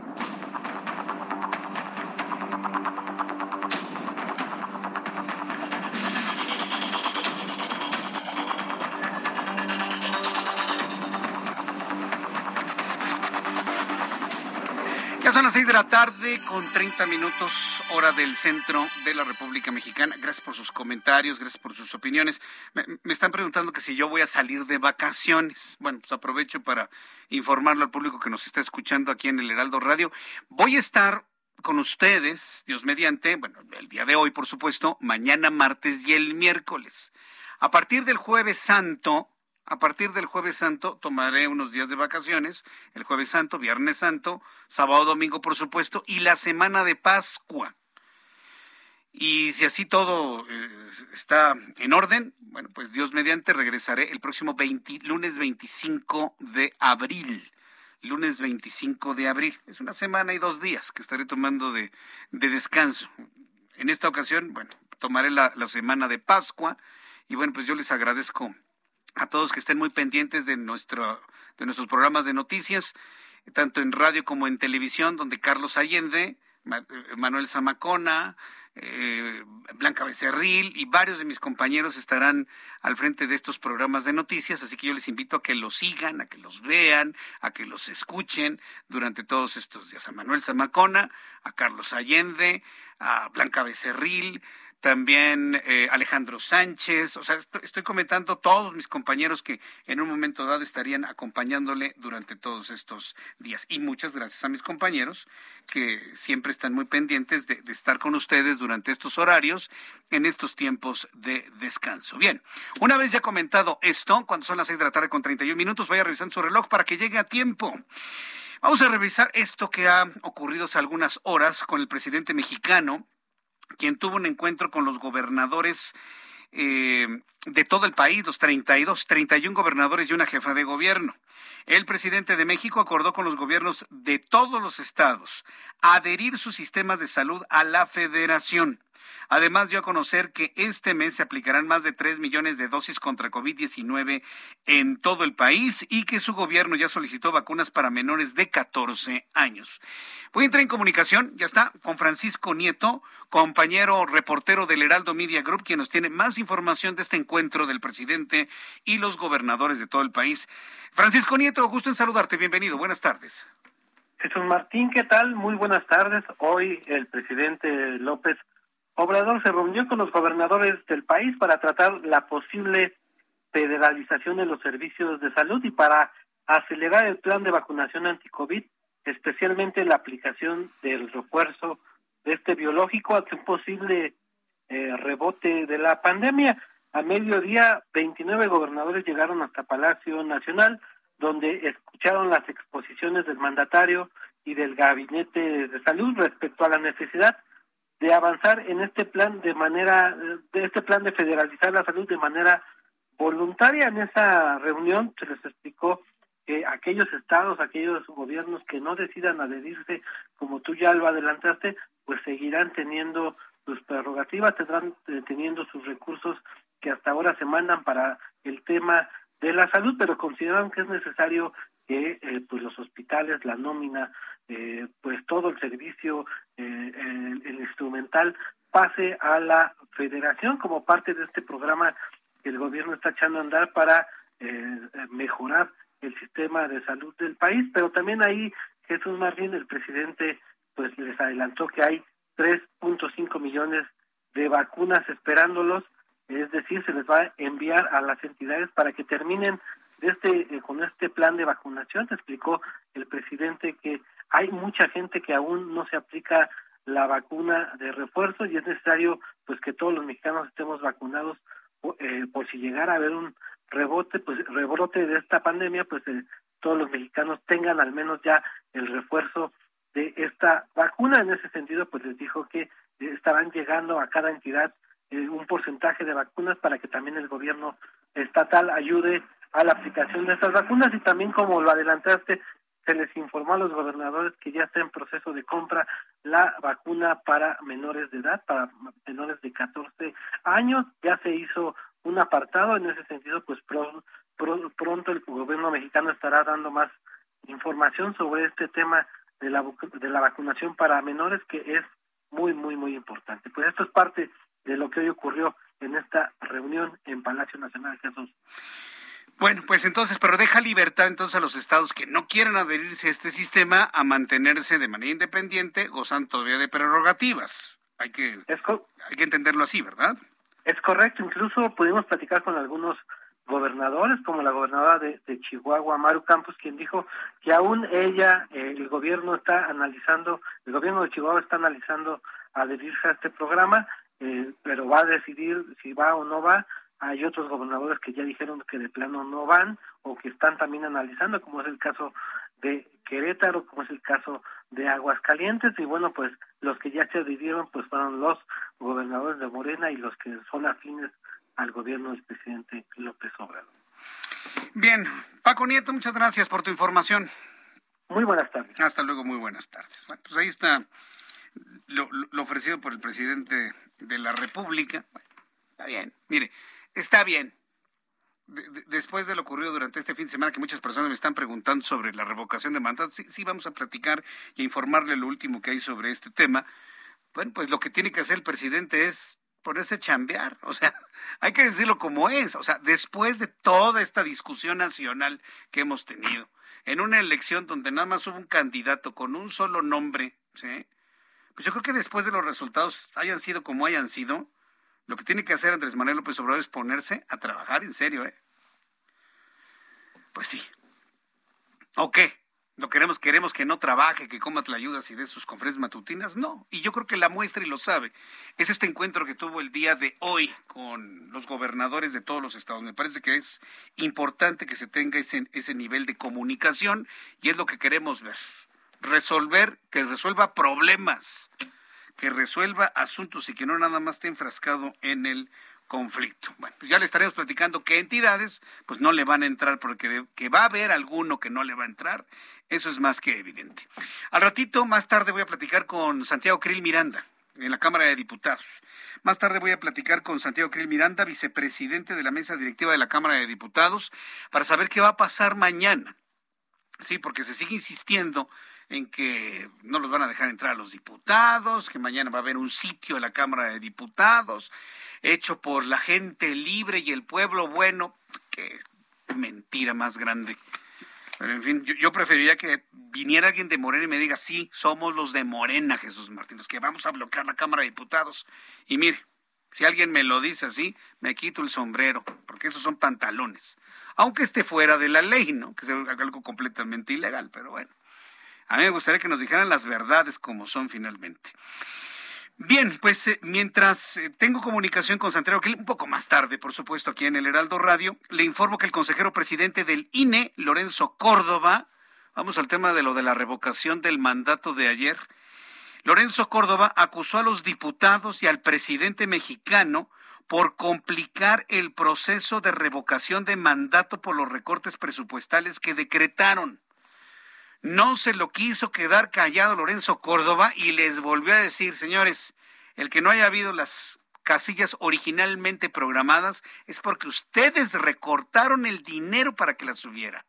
Las seis de la tarde con 30 minutos hora del centro de la República Mexicana. Gracias por sus comentarios, gracias por sus opiniones. Me, me, están preguntando que si yo voy a salir de vacaciones. Bueno, pues aprovecho para informarlo al público que nos está escuchando aquí en el Heraldo Radio. Voy a estar con ustedes, Dios mediante, bueno, el día de hoy, por supuesto, mañana martes y el miércoles. A partir del jueves santo, a partir del jueves santo tomaré unos días de vacaciones, el jueves santo, viernes santo, sábado, domingo, por supuesto, y la semana de Pascua. Y si así todo eh, está en orden, bueno, pues Dios mediante regresaré el próximo 20, lunes 25 de abril. Lunes 25 de abril. Es una semana y dos días que estaré tomando de, de descanso. En esta ocasión, bueno, tomaré la, la semana de Pascua y bueno, pues yo les agradezco a todos que estén muy pendientes de, nuestro, de nuestros programas de noticias, tanto en radio como en televisión, donde Carlos Allende, Manuel Zamacona, eh, Blanca Becerril y varios de mis compañeros estarán al frente de estos programas de noticias, así que yo les invito a que los sigan, a que los vean, a que los escuchen durante todos estos días. A Manuel Zamacona, a Carlos Allende, a Blanca Becerril, también eh, Alejandro Sánchez, o sea, estoy comentando todos mis compañeros que en un momento dado estarían acompañándole durante todos estos días. Y muchas gracias a mis compañeros que siempre están muy pendientes de, estar con ustedes durante estos horarios en estos tiempos de descanso. Bien, una vez ya comentado esto, cuando son las seis de la tarde con 31 minutos, vaya revisando su reloj para que llegue a tiempo. Vamos a revisar esto que ha ocurrido hace algunas horas con el presidente mexicano quien tuvo un encuentro con los gobernadores eh, de todo el país, los 32, 31 gobernadores y una jefa de gobierno. El presidente de México acordó con los gobiernos de todos los estados adherir sus sistemas de salud a la federación. Además, dio a conocer que este mes se aplicarán más de 3 millones de dosis contra COVID-19 en todo el país y que su gobierno ya solicitó vacunas para menores de 14 años. Voy a entrar en comunicación, ya está, con Francisco Nieto, compañero reportero del Heraldo Media Group, quien nos tiene más información de este encuentro del presidente y los gobernadores de todo el país. Francisco Nieto, gusto en saludarte, bienvenido, buenas tardes. Jesús Martín, ¿qué tal? Muy buenas tardes. Hoy el presidente López Obrador se reunió con los gobernadores del país para tratar la posible federalización de los servicios de salud y para acelerar el plan de vacunación anti-COVID, especialmente la aplicación del refuerzo de este biológico ante un posible eh, rebote de la pandemia. A mediodía, 29 gobernadores llegaron hasta Palacio Nacional, donde escucharon las exposiciones del mandatario y del gabinete de salud respecto a la necesidad de avanzar en este plan de manera de este plan de federalizar la salud de manera voluntaria. En esa reunión se les explicó que aquellos estados, aquellos gobiernos que no decidan adherirse, como tú ya lo adelantaste, pues seguirán teniendo sus prerrogativas, tendrán eh, teniendo sus recursos que hasta ahora se mandan para el tema de la salud, pero consideran que es necesario que eh, pues los hospitales, la nómina, eh, pues todo el servicio, el, el instrumental pase a la federación como parte de este programa que el gobierno está echando a andar para mejorar el sistema de salud del país, pero también ahí Jesús Martín, el presidente, pues les adelantó que hay 3.5 millones de vacunas esperándolos, es decir, se les va a enviar a las entidades para que terminen este eh, con este plan de vacunación. Explicó el presidente que hay mucha gente que aún no se aplica la vacuna de refuerzo y es necesario pues que todos los mexicanos estemos vacunados eh, por si llegara a haber un rebote, pues rebrote de esta pandemia, pues eh, todos los mexicanos tengan al menos ya el refuerzo de esta vacuna. En ese sentido, pues les dijo que estarán llegando a cada entidad eh, un porcentaje de vacunas para que también el gobierno estatal ayude a la aplicación de estas vacunas y también como lo adelantaste se les informó a los gobernadores que ya está en proceso de compra la vacuna para menores de edad, para menores de 14 años. Ya se hizo un apartado en ese sentido, pues pronto el gobierno mexicano estará dando más información sobre este tema de la, de la vacunación para menores que es muy, muy, muy importante. Pues esto es parte de lo que hoy ocurrió en esta reunión en Palacio Nacional Jesús. Bueno, pues entonces, pero deja libertad entonces a los estados que no quieren adherirse a este sistema a mantenerse de manera independiente, gozando todavía de prerrogativas. Hay que, hay que entenderlo así, ¿verdad? Es correcto, incluso pudimos platicar con algunos gobernadores, como la gobernadora de, Chihuahua, Maru Campos, quien dijo que aún ella, eh, el gobierno está analizando, el gobierno de Chihuahua está analizando adherirse a este programa, eh, pero va a decidir si va o no va. Hay otros gobernadores que ya dijeron que de plano no van o que están también analizando, como es el caso de Querétaro, como es el caso de Aguascalientes, y bueno, pues los que ya se adhirieron pues fueron los gobernadores de Morena y los que son afines al gobierno del presidente López Obrador. Bien, Paco Nieto, muchas gracias por tu información. Muy buenas tardes. Hasta luego, muy buenas tardes. Bueno, pues ahí está lo, ofrecido por el presidente de la República. está bien, mire, está bien. después de lo ocurrido durante este fin de semana, que muchas personas me están preguntando sobre la revocación de mandatos, sí, sí vamos a platicar y a informarle lo último que hay sobre este tema. Bueno, pues lo que tiene que hacer el presidente es ponerse a chambear. O sea, hay que decirlo como es. O sea, después de toda esta discusión nacional que hemos tenido, en una elección donde nada más hubo un candidato con un solo nombre, ¿sí? Pues yo creo que después de los resultados hayan sido como hayan sido, lo que tiene que hacer Andrés Manuel López Obrador es ponerse a trabajar en serio, ¿eh? Pues sí. ¿O qué? ¿No queremos, queremos que no trabaje, que coma ayudas y dé sus conferencias matutinas? No. Y yo creo que la muestra, y lo sabe, es este encuentro que tuvo el día de hoy con los gobernadores de todos los estados. Me parece que es importante que se tenga ese, ese nivel de comunicación y es lo que queremos ver. Resolver, que resuelva problemas, que resuelva asuntos y que no nada más esté enfrascado en el conflicto. Bueno, pues ya le estaremos platicando qué entidades pues no le van a entrar porque que va a haber alguno que no le va a entrar, eso es más que evidente. Al ratito, más tarde voy a platicar con Santiago Krill Miranda en la Cámara de Diputados. Más tarde voy a platicar con Santiago Krill Miranda, vicepresidente de la mesa directiva de la Cámara de Diputados, para saber qué va a pasar mañana. Sí, porque se sigue insistiendo en que no los van a dejar entrar a los diputados, que mañana va a haber un sitio en la Cámara de Diputados hecho por la gente libre y el pueblo bueno. Qué mentira más grande. Pero en fin, yo, preferiría que viniera alguien de Morena y me diga, sí, somos los de Morena, Jesús Martín, los que vamos a bloquear la Cámara de Diputados. Y mire, si alguien me lo dice así, me quito el sombrero, porque esos son pantalones. Aunque esté fuera de la ley, ¿no? Que sea algo completamente ilegal, pero bueno. A mí me gustaría que nos dijeran las verdades como son finalmente. Bien, pues eh, mientras eh, tengo comunicación con Santiago, que un poco más tarde, por supuesto, aquí en el Heraldo Radio, le informo que el consejero presidente del INE, Lorenzo Córdoba, vamos al tema de lo de la revocación del mandato de ayer, Lorenzo Córdoba acusó a los diputados y al presidente mexicano por complicar el proceso de revocación de mandato por los recortes presupuestales que decretaron. No se lo quiso quedar callado Lorenzo Córdoba y les volvió a decir, señores, el que no haya habido las casillas originalmente programadas es porque ustedes recortaron el dinero para que las hubiera.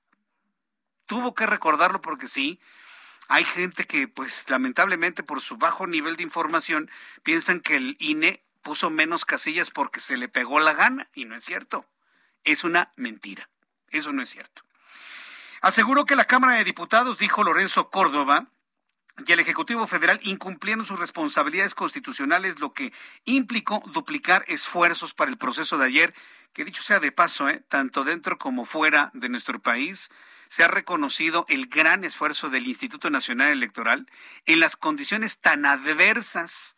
Tuvo que recordarlo porque sí, hay gente que, pues lamentablemente por su bajo nivel de información, piensan que el INE puso menos casillas porque se le pegó la gana y no es cierto. Es una mentira. Eso no es cierto. Aseguró que la Cámara de Diputados, dijo Lorenzo Córdoba, y el Ejecutivo Federal incumplieron sus responsabilidades constitucionales, lo que implicó duplicar esfuerzos para el proceso de ayer, que dicho sea de paso, ¿eh? tanto dentro como fuera de nuestro país, se ha reconocido el gran esfuerzo del Instituto Nacional Electoral en las condiciones tan adversas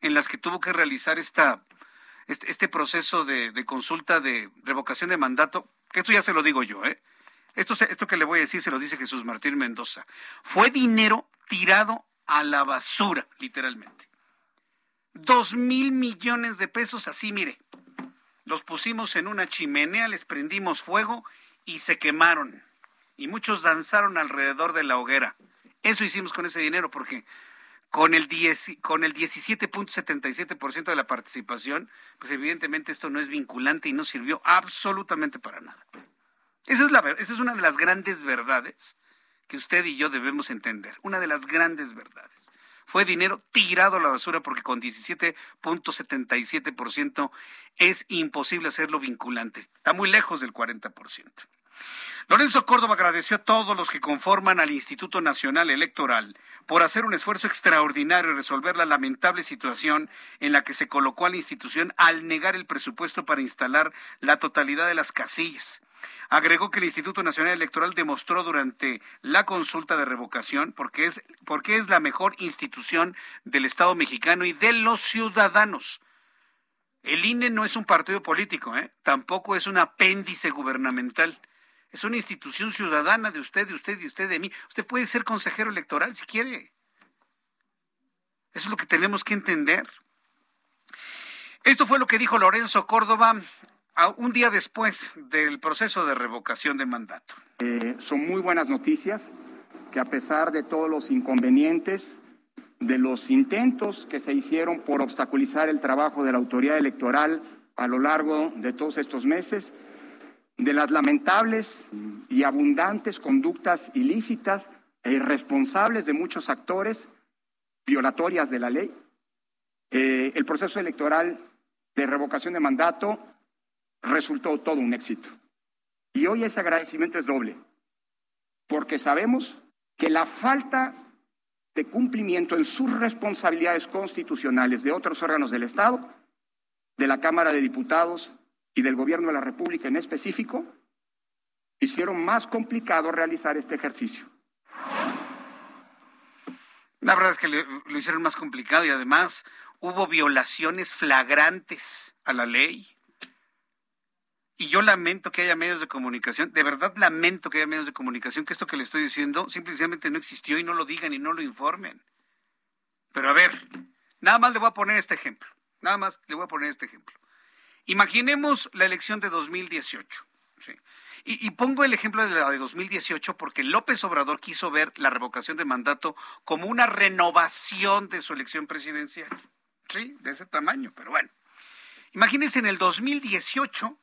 en las que tuvo que realizar esta, este, este proceso de, de, consulta de revocación de mandato, que esto ya se lo digo yo, ¿eh? Esto, esto que le voy a decir se lo dice Jesús Martín Mendoza. Fue dinero tirado a la basura, literalmente. Dos mil millones de pesos así, mire. Los pusimos en una chimenea, les prendimos fuego y se quemaron. Y muchos danzaron alrededor de la hoguera. Eso hicimos con ese dinero porque con el, con el 17.77% de la participación, pues evidentemente esto no es vinculante y no sirvió absolutamente para nada. Esa es, la, esa es una de las grandes verdades que usted y yo debemos entender. Una de las grandes verdades. Fue dinero tirado a la basura porque con 17.77% es imposible hacerlo vinculante. Está muy lejos del 40%. Lorenzo Córdoba agradeció a todos los que conforman al Instituto Nacional Electoral por hacer un esfuerzo extraordinario y resolver la lamentable situación en la que se colocó a la institución al negar el presupuesto para instalar la totalidad de las casillas. Agregó que el Instituto Nacional Electoral demostró durante la consulta de revocación porque es, porque es la mejor institución del Estado mexicano y de los ciudadanos. El INE no es un partido político, ¿eh? tampoco es un apéndice gubernamental. Es una institución ciudadana de usted, de usted, de usted, de mí. Usted puede ser consejero electoral si quiere. Eso es lo que tenemos que entender. Esto fue lo que dijo Lorenzo Córdoba un día después del proceso de revocación de mandato. Eh, son muy buenas noticias que a pesar de todos los inconvenientes, de los intentos que se hicieron por obstaculizar el trabajo de la autoridad electoral a lo largo de todos estos meses, de las lamentables y abundantes conductas ilícitas e irresponsables de muchos actores violatorias de la ley, eh, el proceso electoral de revocación de mandato resultó todo un éxito. Y hoy ese agradecimiento es doble, porque sabemos que la falta de cumplimiento en sus responsabilidades constitucionales de otros órganos del Estado, de la Cámara de Diputados y del Gobierno de la República en específico, hicieron más complicado realizar este ejercicio. La verdad es que lo hicieron más complicado y además hubo violaciones flagrantes a la ley. Y yo lamento que haya medios de comunicación, de verdad lamento que haya medios de comunicación, que esto que le estoy diciendo simplemente no existió y no lo digan y no lo informen. Pero a ver, nada más le voy a poner este ejemplo, nada más le voy a poner este ejemplo. Imaginemos la elección de 2018. Y, y, pongo el ejemplo de la de 2018 porque López Obrador quiso ver la revocación de mandato como una renovación de su elección presidencial. Sí, de ese tamaño, pero bueno. Imagínense en el 2018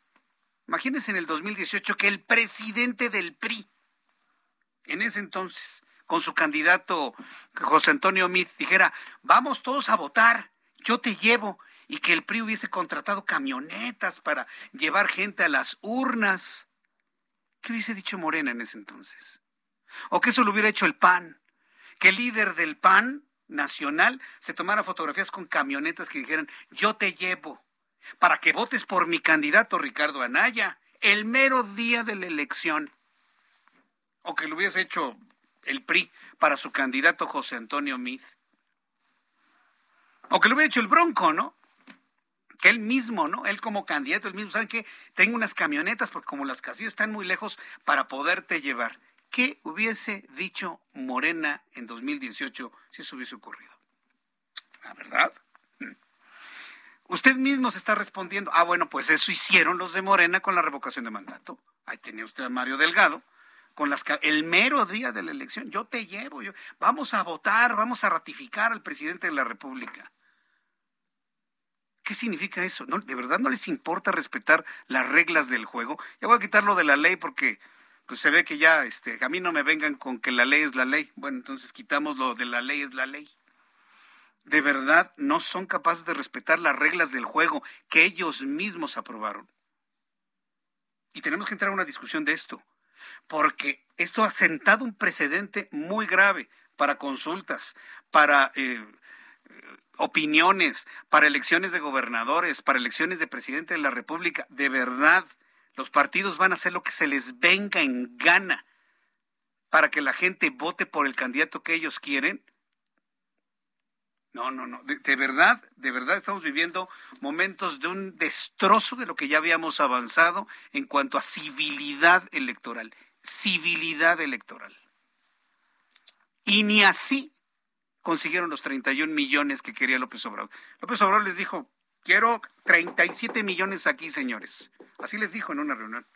Imagínense en el 2018 que el presidente del PRI, en ese entonces, con su candidato José Antonio Meade, dijera, vamos todos a votar, yo te llevo, y que el PRI hubiese contratado camionetas para llevar gente a las urnas. ¿Qué hubiese dicho Morena en ese entonces? ¿O que eso lo hubiera hecho el PAN? Que el líder del PAN nacional se tomara fotografías con camionetas que dijeran, yo te llevo para que votes por mi candidato Ricardo Anaya el mero día de la elección. O que lo hubiese hecho el PRI para su candidato José Antonio Mid. O que lo hubiera hecho el Bronco, ¿no? Que él mismo, ¿no? Él como candidato, él mismo, ¿saben qué? Tengo unas camionetas porque como las casillas están muy lejos para poderte llevar. ¿Qué hubiese dicho Morena en 2018 si eso hubiese ocurrido? ¿La verdad? Usted mismo se está respondiendo. Ah, bueno, pues eso hicieron los de Morena con la revocación de mandato. Ahí tenía usted a Mario Delgado con las el mero día de la elección. Yo te llevo, yo, vamos a votar, vamos a ratificar al presidente de la República. ¿Qué significa eso? ¿No, ¿De verdad no les importa respetar las reglas del juego? Ya voy a quitarlo de la ley porque pues se ve que ya, este, a mí no me vengan con que la ley es la ley. Bueno, entonces quitamos lo de la ley es la ley. De verdad no son capaces de respetar las reglas del juego que ellos mismos aprobaron. Y tenemos que entrar a una discusión de esto, porque esto ha sentado un precedente muy grave para consultas, para eh, opiniones, para elecciones de gobernadores, para elecciones de presidente de la República. De verdad, los partidos van a hacer lo que se les venga en gana para que la gente vote por el candidato que ellos quieren. No, no, no. De, verdad, de verdad estamos viviendo momentos de un destrozo de lo que ya habíamos avanzado en cuanto a civilidad electoral. Civilidad electoral. Y ni así consiguieron los 31 millones que quería López Obrador. López Obrador les dijo, quiero 37 millones aquí, señores. Así les dijo en una reunión.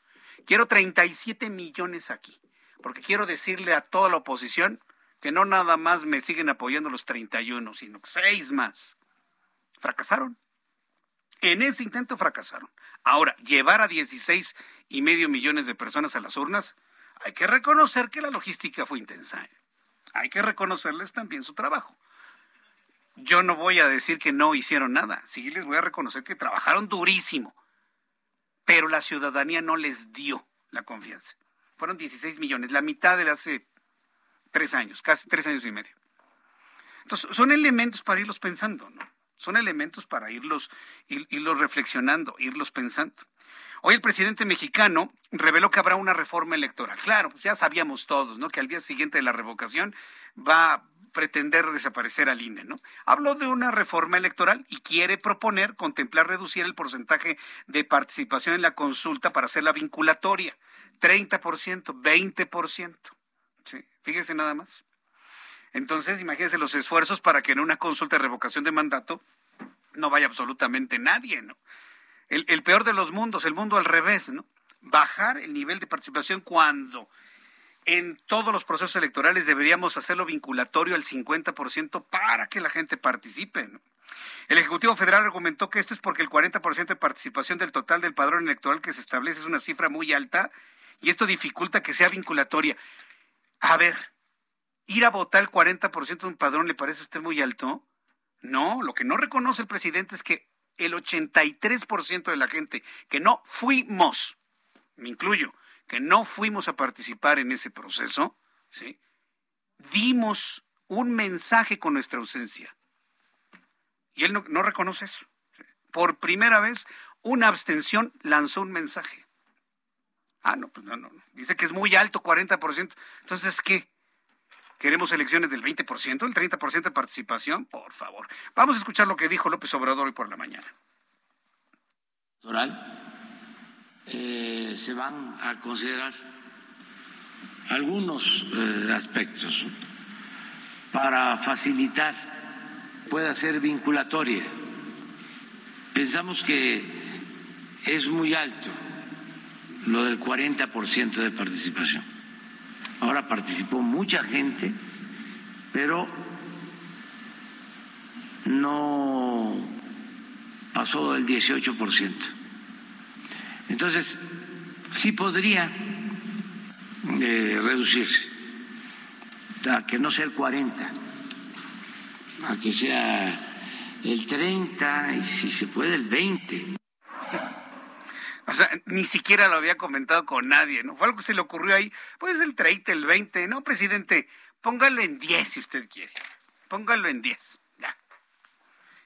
Quiero 37 millones aquí, porque quiero decirle a toda la oposición que no nada más me siguen apoyando los 31, sino seis más. Fracasaron. En ese intento fracasaron. Ahora, llevar a 16 y medio millones de personas a las urnas, hay que reconocer que la logística fue intensa. ¿eh? Hay que reconocerles también su trabajo. Yo no voy a decir que no hicieron nada, sí les voy a reconocer que trabajaron durísimo pero la ciudadanía no les dio la confianza. Fueron 16 millones, la mitad de hace tres años, casi tres años y medio. Entonces, son elementos para irlos pensando, ¿no? Son elementos para irlos, irlos reflexionando, irlos pensando. Hoy el presidente mexicano reveló que habrá una reforma electoral. Claro, pues ya sabíamos todos, ¿no? Que al día siguiente de la revocación va, pretender desaparecer al INE, ¿no? Habló de una reforma electoral y quiere proponer contemplar reducir el porcentaje de participación en la consulta para hacerla vinculatoria, 30%, 20%. Fíjese nada más. Entonces, imagínense los esfuerzos para que en una consulta de revocación de mandato no vaya absolutamente nadie, ¿no? El, el peor de los mundos, el mundo al revés, ¿no? Bajar el nivel de participación cuando en todos los procesos electorales deberíamos hacerlo vinculatorio al 50% para que la gente participe. El Ejecutivo Federal argumentó que esto es porque el 40% de participación del total del padrón electoral que se establece es una cifra muy alta y esto dificulta que sea vinculatoria. A ver, ¿ir a votar el 40% de un padrón le parece a usted muy alto? No, lo que no reconoce el presidente es que el 83% de la gente que no fuimos, me incluyo, que no fuimos a participar en ese proceso, ¿sí? dimos un mensaje con nuestra ausencia. Y él no, reconoce eso. Por primera vez, una abstención lanzó un mensaje. Ah, no, pues no, no. Dice que es muy alto, 40%. Entonces, ¿qué? ¿Queremos elecciones del 20%, el 30% de participación? Por favor. Vamos a escuchar lo que dijo López Obrador hoy por la mañana. Eh, se van a considerar algunos eh, aspectos para facilitar, pueda ser vinculatoria. Pensamos que es muy alto lo del 40% de participación. Ahora participó mucha gente, pero no pasó del 18%. Entonces, sí podría eh, reducirse, a que no sea el 40, a que sea el 30 y si se puede el 20. O sea, ni siquiera lo había comentado con nadie, ¿no? Fue algo que se le ocurrió ahí. Pues el 30, el 20. No, presidente, póngalo en 10 si usted quiere. Póngalo en 10. Ya.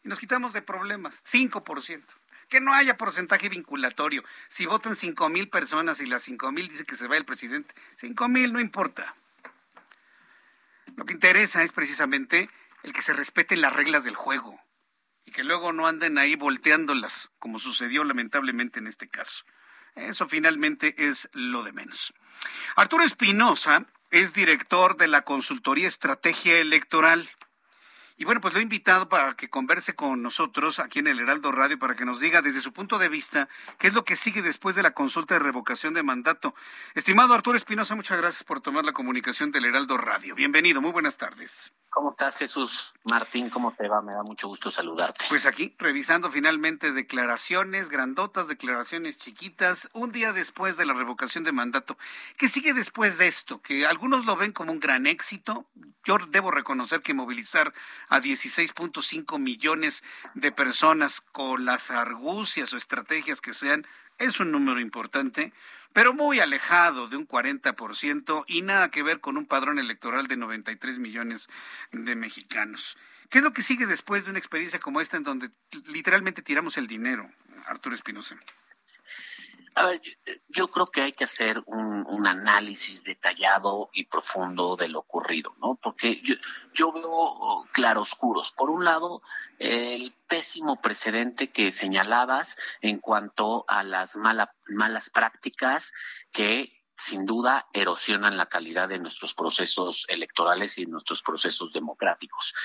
Y nos quitamos de problemas. 5% que no haya porcentaje vinculatorio. Si votan cinco mil personas y las cinco mil dice que se va el presidente, cinco mil no importa. Lo que interesa es precisamente el que se respeten las reglas del juego. Y que luego no anden ahí volteándolas, como sucedió lamentablemente en este caso. Eso finalmente es lo de menos. Arturo Espinosa es director de la consultoría Estrategia Electoral. Y bueno, pues lo he invitado para que converse con nosotros aquí en el Heraldo Radio para que nos diga desde su punto de vista qué es lo que sigue después de la consulta de revocación de mandato. Estimado Arturo Espinosa, muchas gracias por tomar la comunicación del Heraldo Radio. Bienvenido, muy buenas tardes. ¿Cómo estás, Jesús? Martín, ¿cómo te va? Me da mucho gusto saludarte. Pues aquí, revisando finalmente declaraciones, grandotas, declaraciones chiquitas, un día después de la revocación de mandato. ¿Qué sigue después de esto? Que algunos lo ven como un gran éxito. Yo debo reconocer que movilizar a 16.5 millones de personas con las argucias o estrategias que sean es un número importante pero muy alejado de un 40% y nada que ver con un padrón electoral de 93 millones de mexicanos. ¿Qué es lo que sigue después de una experiencia como esta en donde literalmente tiramos el dinero, Arturo Espinosa? A ver, yo, creo que hay que hacer un, análisis detallado y profundo de lo ocurrido, ¿no? Porque yo, yo veo claroscuros. Por un lado, el pésimo precedente que señalabas en cuanto a las malas prácticas que sin duda erosionan la calidad de nuestros procesos electorales y nuestros procesos democráticos.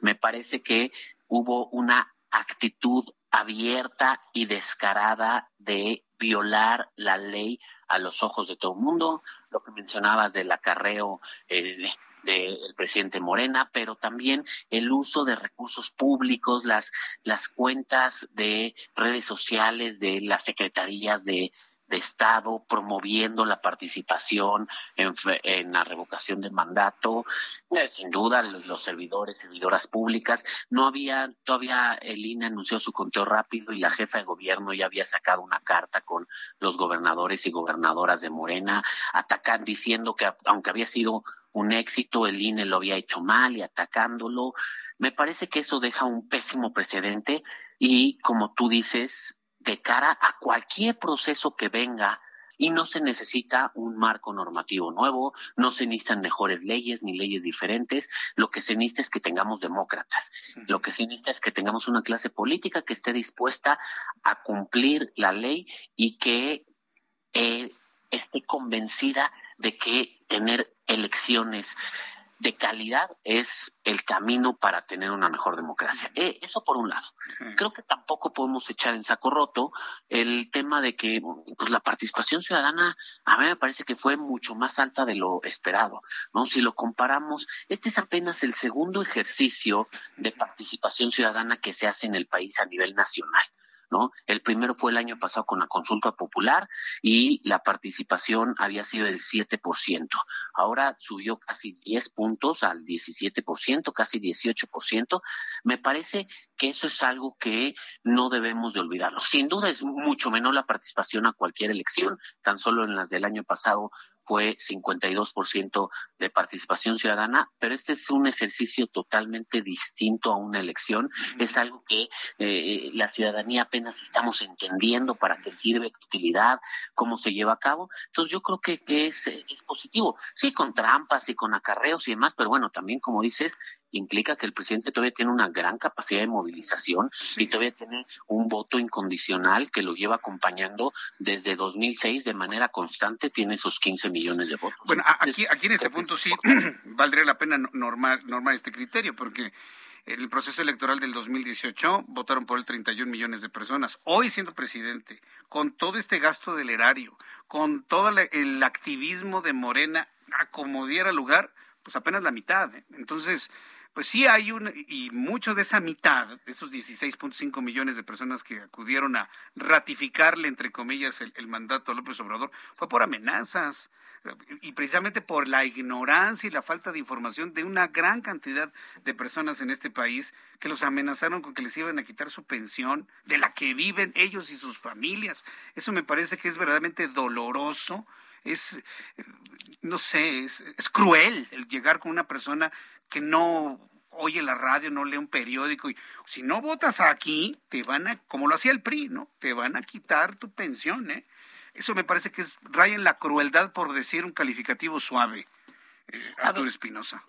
Me parece que hubo una actitud abierta y descarada de violar la ley a los ojos de todo el mundo, lo que mencionabas del acarreo eh, del presidente Morena, pero también el uso de recursos públicos, las, las cuentas de redes sociales de las secretarías de de Estado promoviendo la participación en, la revocación de mandato. Eh, sin duda, los servidores, servidoras públicas, no había, todavía el INE anunció su conteo rápido y la jefa de gobierno ya había sacado una carta con los gobernadores y gobernadoras de Morena, atacan, diciendo que aunque había sido un éxito, el INE lo había hecho mal y atacándolo. Me parece que eso deja un pésimo precedente y, como tú dices, de cara a cualquier proceso que venga y no se necesita un marco normativo nuevo, no se necesitan mejores leyes ni leyes diferentes, lo que se necesita es que tengamos demócratas, lo que se necesita es que tengamos una clase política que esté dispuesta a cumplir la ley y que eh, esté convencida de que tener elecciones de calidad es el camino para tener una mejor democracia. Eh, eso por un lado. Creo que tampoco podemos echar en saco roto el tema de que pues, la participación ciudadana a mí me parece que fue mucho más alta de lo esperado. ¿no? Si lo comparamos, este es apenas el segundo ejercicio de participación ciudadana que se hace en el país a nivel nacional. ¿No? El primero fue el año pasado con la consulta popular y la participación había sido del 7%. Ahora subió casi 10 puntos al 17%, casi 18%. Me parece que eso es algo que no debemos de olvidarlo. Sin duda es mucho menor la participación a cualquier elección, tan solo en las del año pasado fue 52% de participación ciudadana, pero este es un ejercicio totalmente distinto a una elección. Es algo que eh, la ciudadanía apenas estamos entendiendo para qué sirve, qué utilidad, cómo se lleva a cabo. Entonces yo creo que, que es, es positivo. Sí, con trampas y con acarreos y demás, pero bueno, también como dices, implica que el presidente todavía tiene una gran capacidad de movilización y todavía tiene un voto incondicional que lo lleva acompañando desde 2006 de manera constante, tiene esos 15 millones de votos. Bueno, aquí, aquí en este punto sí valdría la pena normar, normar este criterio, porque en el proceso electoral del 2018 votaron por él 31 millones de personas. Hoy siendo presidente, con todo este gasto del erario, con todo el activismo de Morena a como diera lugar, pues apenas la mitad. ¿eh? Entonces, pues sí hay un, y mucho de esa mitad, de esos 16.5 millones de personas que acudieron a ratificarle, entre comillas, el, mandato a López Obrador, fue por amenazas y precisamente por la ignorancia y la falta de información de una gran cantidad de personas en este país que los amenazaron con que les iban a quitar su pensión, de la que viven ellos y sus familias. Eso me parece que es verdaderamente doloroso es, no sé, es, es, cruel el llegar con una persona que no oye la radio, no lee un periódico y si no votas aquí, te van a, como lo hacía el PRI, ¿no? Te van a quitar tu pensión, ¿eh? Eso me parece que es raya en la crueldad por decir un calificativo suave, eh, Arturo Espinosa.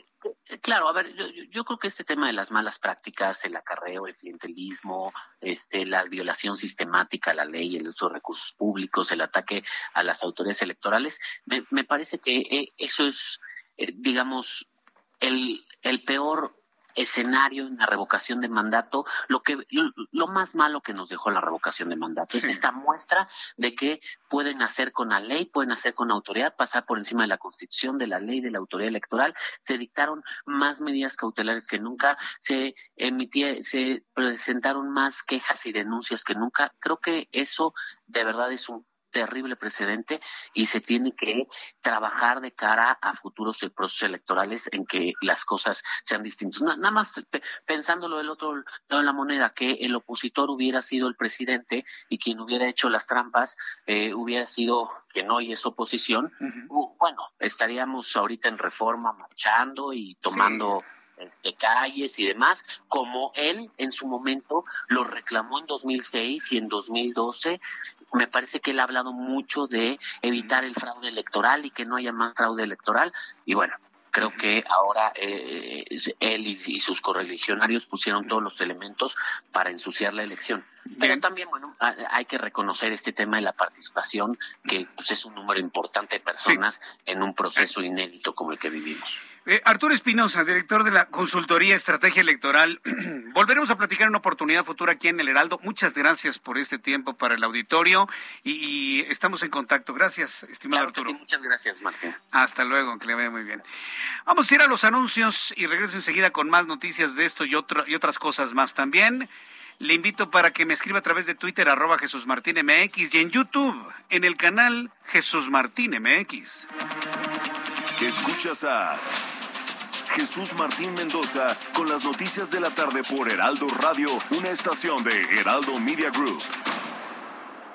Claro, a ver, yo, creo que este tema de las malas prácticas, el acarreo, el clientelismo, este, la violación sistemática a la ley, el uso de recursos públicos, el ataque a las autoridades electorales, me, me parece que eh, eso es, eh, digamos, el, el peor escenario en la revocación de mandato, lo que lo más malo que nos dejó la revocación de mandato es esta muestra de que pueden hacer con la ley, pueden hacer con autoridad, pasar por encima de la Constitución, de la ley, de la autoridad electoral. Se dictaron más medidas cautelares que nunca, se emitía, se presentaron más quejas y denuncias que nunca. Creo que eso de verdad es un terrible precedente y se tiene que trabajar de cara a futuros procesos electorales en que las cosas sean distintas. Nada más pensándolo del otro lado de la moneda, que el opositor hubiera sido el presidente y quien hubiera hecho las trampas eh, hubiera sido quien hoy es oposición, bueno, estaríamos ahorita en reforma marchando y tomando... Este, calles y demás, como él en su momento lo reclamó en 2006 y en 2012 me parece que él ha hablado mucho de evitar el fraude electoral y que no haya más fraude electoral. Y bueno, creo que ahora eh, él y, sus correligionarios pusieron todos los elementos para ensuciar la elección. Pero también, bueno, hay que reconocer este tema de la participación, que pues, es un número importante de personas en un proceso inédito como el que vivimos. Eh, Arturo Espinosa, director de la Consultoría Estrategia Electoral. Volveremos a platicar en una oportunidad futura aquí en el Heraldo. Muchas gracias por este tiempo para el auditorio y, estamos en contacto. Gracias, estimado Arturo. muchas gracias, Martín. Hasta luego, que le vaya muy bien. Vamos a ir a los anuncios y regreso enseguida con más noticias de esto y, y otras cosas más también. Le invito para que me escriba a través de Twitter, arroba Jesús Martín MX y en YouTube, en el canal Jesús Martín MX. Escuchas a Jesús Martín Mendoza con las noticias de la tarde por Heraldo Radio, una estación de Heraldo Media Group.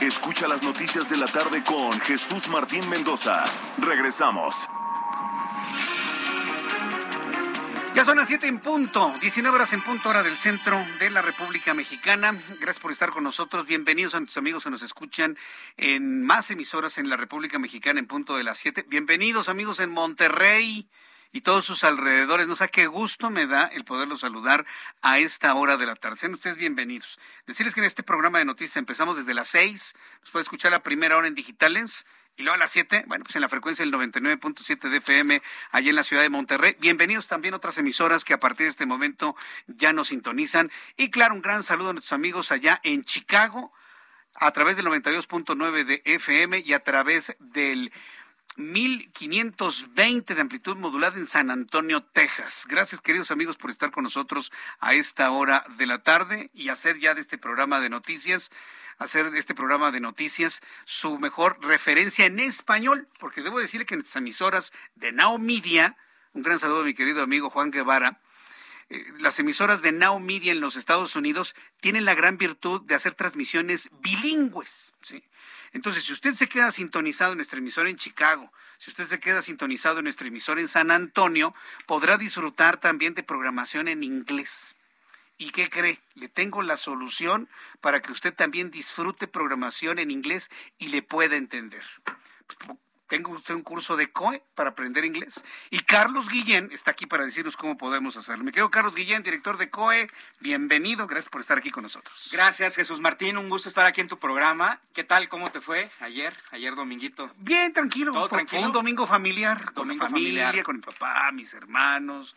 Escucha las noticias de la tarde con Jesús Martín Mendoza. Regresamos. Ya son las 7 en punto, 19 horas en punto hora del centro de la República Mexicana. Gracias por estar con nosotros. Bienvenidos a nuestros amigos que nos escuchan en más emisoras en la República Mexicana en punto de las 7. Bienvenidos amigos en Monterrey y todos sus alrededores. No sé qué gusto me da el poderlos saludar a esta hora de la tarde. Sean ustedes bienvenidos. Decirles que en este programa de noticias empezamos desde las 6. Nos puede escuchar la primera hora en digitales. Y luego a las 7, bueno, pues en la frecuencia del 99.7 de FM, allá en la ciudad de Monterrey. Bienvenidos también otras emisoras que a partir de este momento ya nos sintonizan. Y claro, un gran saludo a nuestros amigos allá en Chicago, a través del 92.9 de FM y a través del 1520 de amplitud modulada en San Antonio, Texas. Gracias, queridos amigos, por estar con nosotros a esta hora de la tarde y hacer ya de este programa de noticias, hacer de este programa de noticias su mejor referencia en español, porque debo decirle que en estas emisoras de Now Media, un gran saludo a mi querido amigo Juan Guevara, eh, las emisoras de Now Media en los Estados Unidos tienen la gran virtud de hacer transmisiones bilingües. ¿sí? Entonces, si usted se queda sintonizado en nuestra emisora en Chicago, si usted se queda sintonizado en nuestra emisora en San Antonio, podrá disfrutar también de programación en inglés. ¿Y qué cree? Le tengo la solución para que usted también disfrute programación en inglés y le pueda entender tengo usted un curso de COE para aprender inglés. Y Carlos Guillén está aquí para decirnos cómo podemos hacerlo. Me quedo Carlos Guillén, director de COE. Bienvenido, gracias por estar aquí con nosotros. Gracias, Jesús Martín. Un gusto estar aquí en tu programa. ¿Qué tal? ¿Cómo te fue ayer? Ayer dominguito. Bien, tranquilo. ¿Todo tranquilo? un domingo familiar. con mi familia, con mi papá, mis hermanos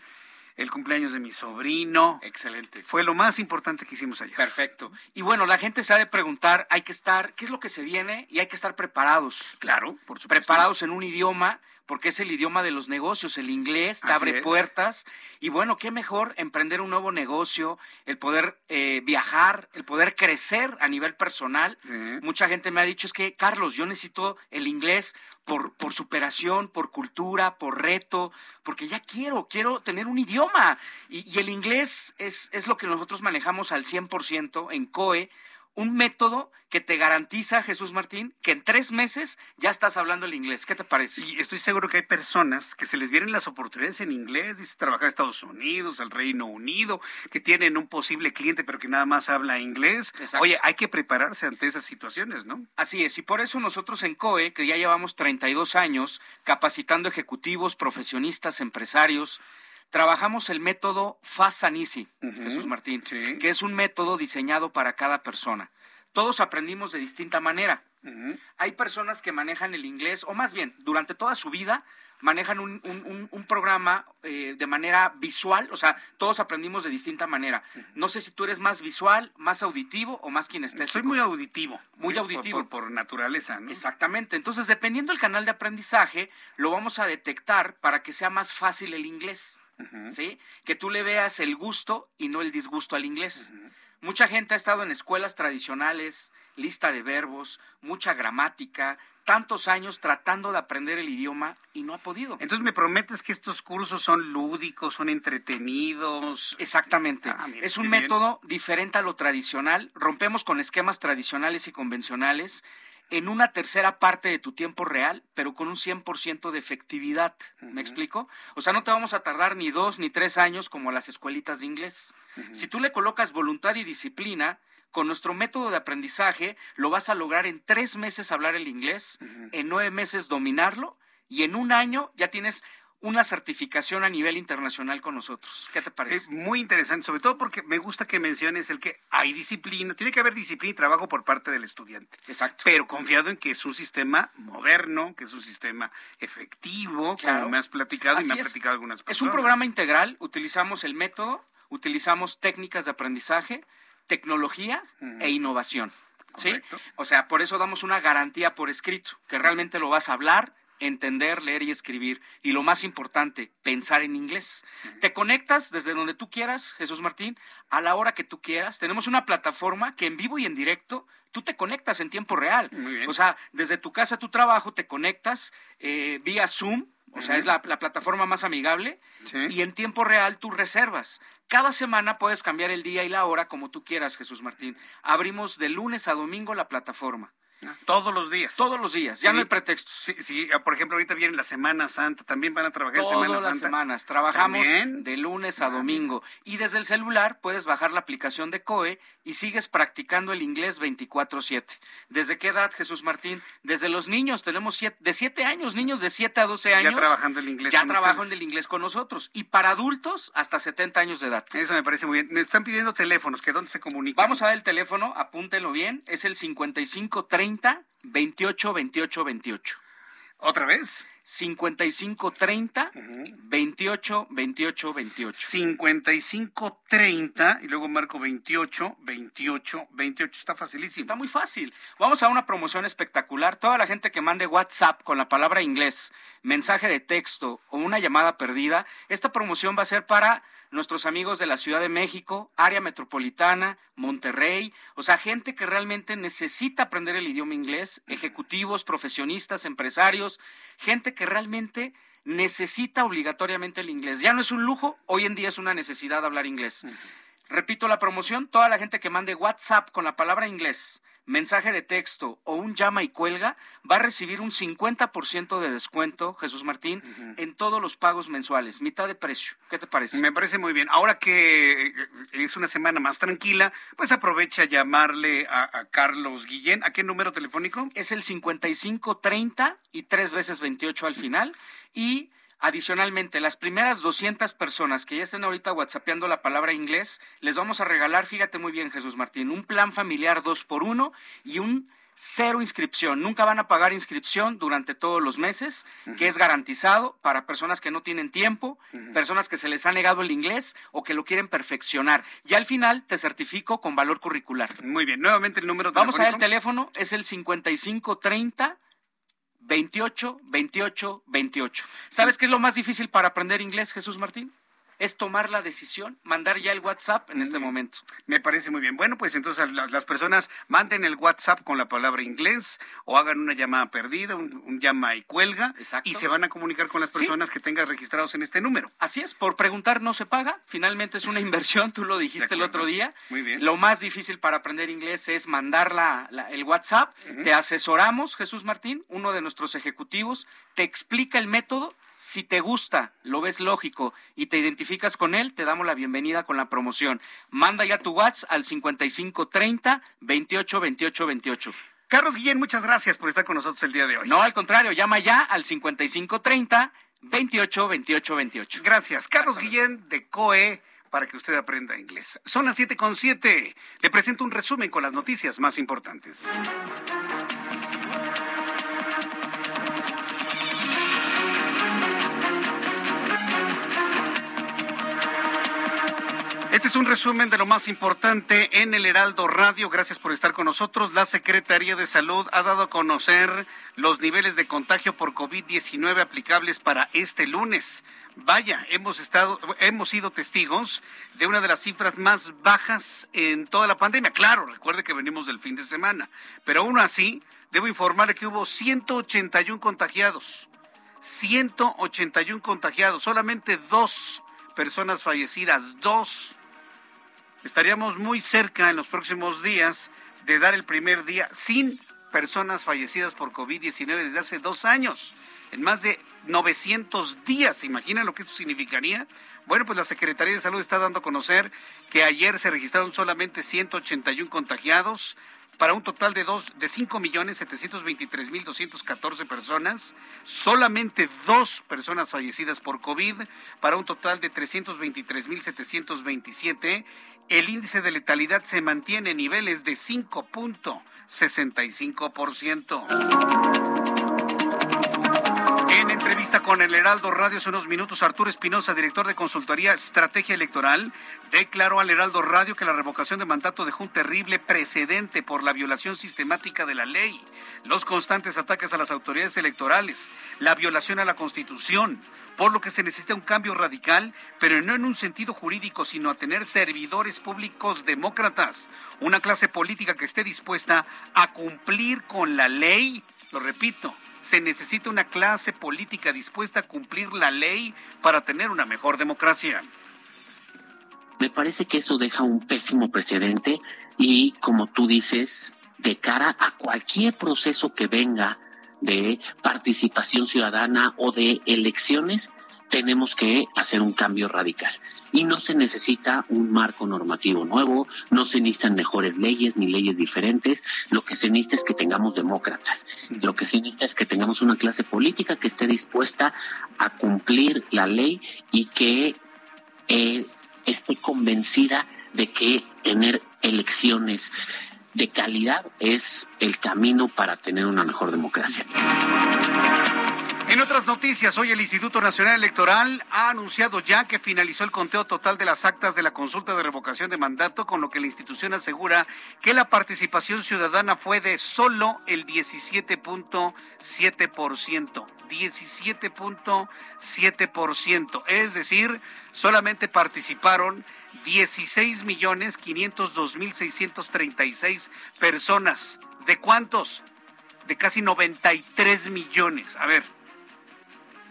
el cumpleaños de mi sobrino. Excelente. Fue lo más importante que hicimos ayer. Perfecto. Y bueno, la gente se ha de preguntar, hay que estar, ¿qué es lo que se viene? Y hay que estar preparados. Claro, por supuesto. Preparados en un idioma, porque es el idioma de los negocios, el inglés te Así abre es. puertas y bueno, qué mejor emprender un nuevo negocio, el poder eh, viajar, el poder crecer a nivel personal. Sí. Mucha gente me ha dicho es que Carlos, yo necesito el inglés por, superación, por cultura, por reto, porque ya quiero, quiero tener un idioma. Y, y el inglés es, es lo que nosotros manejamos al 100% en COE, un método que te garantiza, Jesús Martín, que en tres meses ya estás hablando el inglés. ¿Qué te parece? Sí, estoy seguro que hay personas que se les vienen las oportunidades en inglés, dice trabajar en Estados Unidos, al Reino Unido, que tienen un posible cliente pero que nada más habla inglés. Exacto. Oye, hay que prepararse ante esas situaciones, ¿no? Así es, y por eso nosotros en COE, que ya llevamos 32 años capacitando ejecutivos, profesionistas, empresarios, trabajamos el método Fast and Easy, Jesús Martín, sí. que es un método diseñado para cada persona. Todos aprendimos de distinta manera. Hay personas que manejan el inglés, o más bien, durante toda su vida manejan un, un- un- un programa eh, de manera visual, o sea, todos aprendimos de distinta manera. No sé si tú eres más visual, más auditivo o más kinestésico. Soy muy auditivo. Muy por- auditivo. Por, por naturaleza, ¿no? Exactamente. Entonces, dependiendo del canal de aprendizaje, lo vamos a detectar para que sea más fácil el inglés. ¿Sí? Que tú le veas el gusto y no el disgusto al inglés. Mucha gente ha estado en escuelas tradicionales, lista de verbos, mucha gramática, tantos años tratando de aprender el idioma y no ha podido. Entonces me prometes que estos cursos son lúdicos, son entretenidos. Exactamente. Ah, mira, es un bien. método diferente a lo tradicional. Rompemos con esquemas tradicionales y convencionales en una tercera parte de tu tiempo real, pero con un 100% de efectividad. ¿Me explico? O sea, no te vamos a tardar ni dos ni tres años como las escuelitas de inglés. Si tú le colocas voluntad y disciplina, con nuestro método de aprendizaje lo vas a lograr en tres meses hablar el inglés, en nueve meses dominarlo y en un año ya tienes una certificación a nivel internacional con nosotros. ¿Qué te parece? Es muy interesante, sobre todo porque me gusta que menciones el que hay disciplina, tiene que haber disciplina y trabajo por parte del estudiante. Exacto. Pero confiado en que es un sistema moderno, que es un sistema efectivo, Claro. como me has platicado y me han platicado algunas personas. Es un programa integral, utilizamos el método, utilizamos técnicas de aprendizaje, tecnología e innovación. ¿sí? O sea, por eso damos una garantía por escrito, que realmente lo vas a hablar, entender, leer y escribir. Y lo más importante, pensar en inglés. Te conectas desde donde tú quieras, Jesús Martín, a la hora que tú quieras. Tenemos una plataforma que en vivo y en directo tú te conectas en tiempo real. Muy bien. O sea, desde tu casa tu trabajo te conectas eh, vía Zoom. O sea, es la, la plataforma más amigable Sí. y en tiempo real tú reservas. Cada semana puedes cambiar el día y la hora como tú quieras, Jesús Martín. Abrimos de lunes a domingo la plataforma. Todos los días. Todos los días, ya Sí. no hay pretextos. Sí, sí, ah, por ejemplo, ahorita viene la Semana Santa, también van a trabajar en Todas Semana las Santa. semanas. Trabajamos ¿También? de lunes a domingo. Y desde el celular puedes bajar la aplicación de COE y sigues practicando el inglés 24-7. ¿Desde qué edad, Jesús Martín? Desde los niños. Tenemos siete- de 7 años, niños de 7 a 12 años. trabajando el inglés Ya trabajan el inglés con nosotros. Y para adultos, hasta 70 años de edad. Eso me parece muy bien. Me están pidiendo teléfonos, que dónde se comunican. Vamos a ver el teléfono, apúntenlo bien. Es el 5530 28 28 28. ¿Otra vez? 5530 28 28 28. 5530 y luego marco 28, 28, 28. Está facilísimo. Está muy fácil. Vamos a una promoción espectacular. Toda la gente que mande WhatsApp con la palabra inglés, mensaje de texto o una llamada perdida, esta promoción va a ser para nuestros amigos de la Ciudad de México, área metropolitana, Monterrey, o sea, gente que realmente necesita aprender el idioma inglés, ejecutivos, profesionistas, empresarios, gente que realmente necesita obligatoriamente el inglés. Ya no es un lujo, hoy en día es una necesidad hablar inglés. Repito la promoción, toda la gente que mande WhatsApp con la palabra inglés, mensaje de texto o un llama y cuelga, va a recibir un 50% de descuento, Jesús Martín, en todos los pagos mensuales, mitad de precio. ¿Qué te parece? Me parece muy bien. Ahora que eh, es una semana más tranquila, pues aprovecha a llamarle a, a Carlos Guillén. ¿A qué número telefónico? Es el 5530 y tres veces 28 al final. Y adicionalmente, las primeras 200 personas que ya estén ahorita whatsappeando la palabra inglés, les vamos a regalar, fíjate muy bien Jesús Martín, un plan familiar 2 por 1 y un cero inscripción. Nunca van a pagar inscripción durante todos los meses, que es garantizado para personas que no tienen tiempo, personas que se les ha negado el inglés o que lo quieren perfeccionar. Y al final te certifico con valor curricular. Muy bien. Nuevamente el número Vamos a ver el teléfono, es el 5530 28 28 28. ¿Sabes qué es lo más difícil para aprender inglés, Jesús Martín? Es tomar la decisión, mandar ya el WhatsApp en este momento. Me parece muy bien. Bueno, pues entonces las personas manden el WhatsApp con la palabra inglés o hagan una llamada perdida, un, llama y cuelga y se van a comunicar con las personas que tengas registrados en este número. Así es, por preguntar no se paga, finalmente es una inversión, tú lo dijiste el otro día. Muy bien. Lo más difícil para aprender inglés es mandar la, el WhatsApp, te asesoramos, Jesús Martín, uno de nuestros ejecutivos, te explica el método si te gusta, lo ves lógico y te identificas con él, te damos la bienvenida con la promoción. Manda ya tu WhatsApp al 5530 28 28 28. Carlos Guillén, muchas gracias por estar con nosotros el día de hoy. No, al contrario, llama ya al 5530 28 28 28. Gracias. Carlos Guillén de COE para que usted aprenda inglés. Son las 7 con 7. Le presento un resumen con las noticias más importantes. Este es un resumen de lo más importante en el Heraldo Radio. Gracias por estar con nosotros. La Secretaría de Salud ha dado a conocer los niveles de contagio por COVID-19 aplicables para este lunes. Vaya, hemos estado, hemos sido testigos de una de las cifras más bajas en toda la pandemia. Claro, recuerde que venimos del fin de semana, pero aún así debo informarle que hubo 181 contagiados. 181 contagiados, solamente dos personas fallecidas, dos estaríamos muy cerca en los próximos días de dar el primer día sin personas fallecidas por COVID-19 desde hace dos años, en más de 900 días. ¿Se imaginan lo que eso significaría? Bueno, pues la Secretaría de Salud está dando a conocer que ayer se registraron solamente 181 contagiados, para un total de, dos, de 5.723.214 personas, solamente dos personas fallecidas por COVID, para un total de 323.727. El índice de letalidad se mantiene en niveles de 5.65%. En entrevista con el Heraldo Radio hace unos minutos, Arturo Espinosa, director de consultoría Estrategia Electoral, declaró al Heraldo Radio que la revocación de mandato dejó un terrible precedente por la violación sistemática de la ley, los constantes ataques a las autoridades electorales, la violación a la Constitución, por lo que se necesita un cambio radical, pero no en un sentido jurídico, sino a tener servidores públicos demócratas, una clase política que esté dispuesta a cumplir con la ley, lo repito, se necesita una clase política dispuesta a cumplir la ley para tener una mejor democracia. Me parece que eso deja un pésimo precedente y, como tú dices, de cara a cualquier proceso que venga de participación ciudadana o de elecciones, tenemos que hacer un cambio radical. Y no se necesita un marco normativo nuevo, no se necesitan mejores leyes ni leyes diferentes, lo que se necesita es que tengamos demócratas, lo que se necesita es que tengamos una clase política que esté dispuesta a cumplir la ley y que eh, esté convencida de que tener elecciones de calidad es el camino para tener una mejor democracia. En otras noticias, hoy el Instituto Nacional Electoral ha anunciado ya que finalizó el conteo total de las actas de la consulta de revocación de mandato, con lo que la institución asegura que la participación ciudadana fue de solo el 17.7%. 17.7%. Es decir, solamente participaron 16 millones 502 mil 636 personas. ¿De cuántos? De casi 93 millones. A ver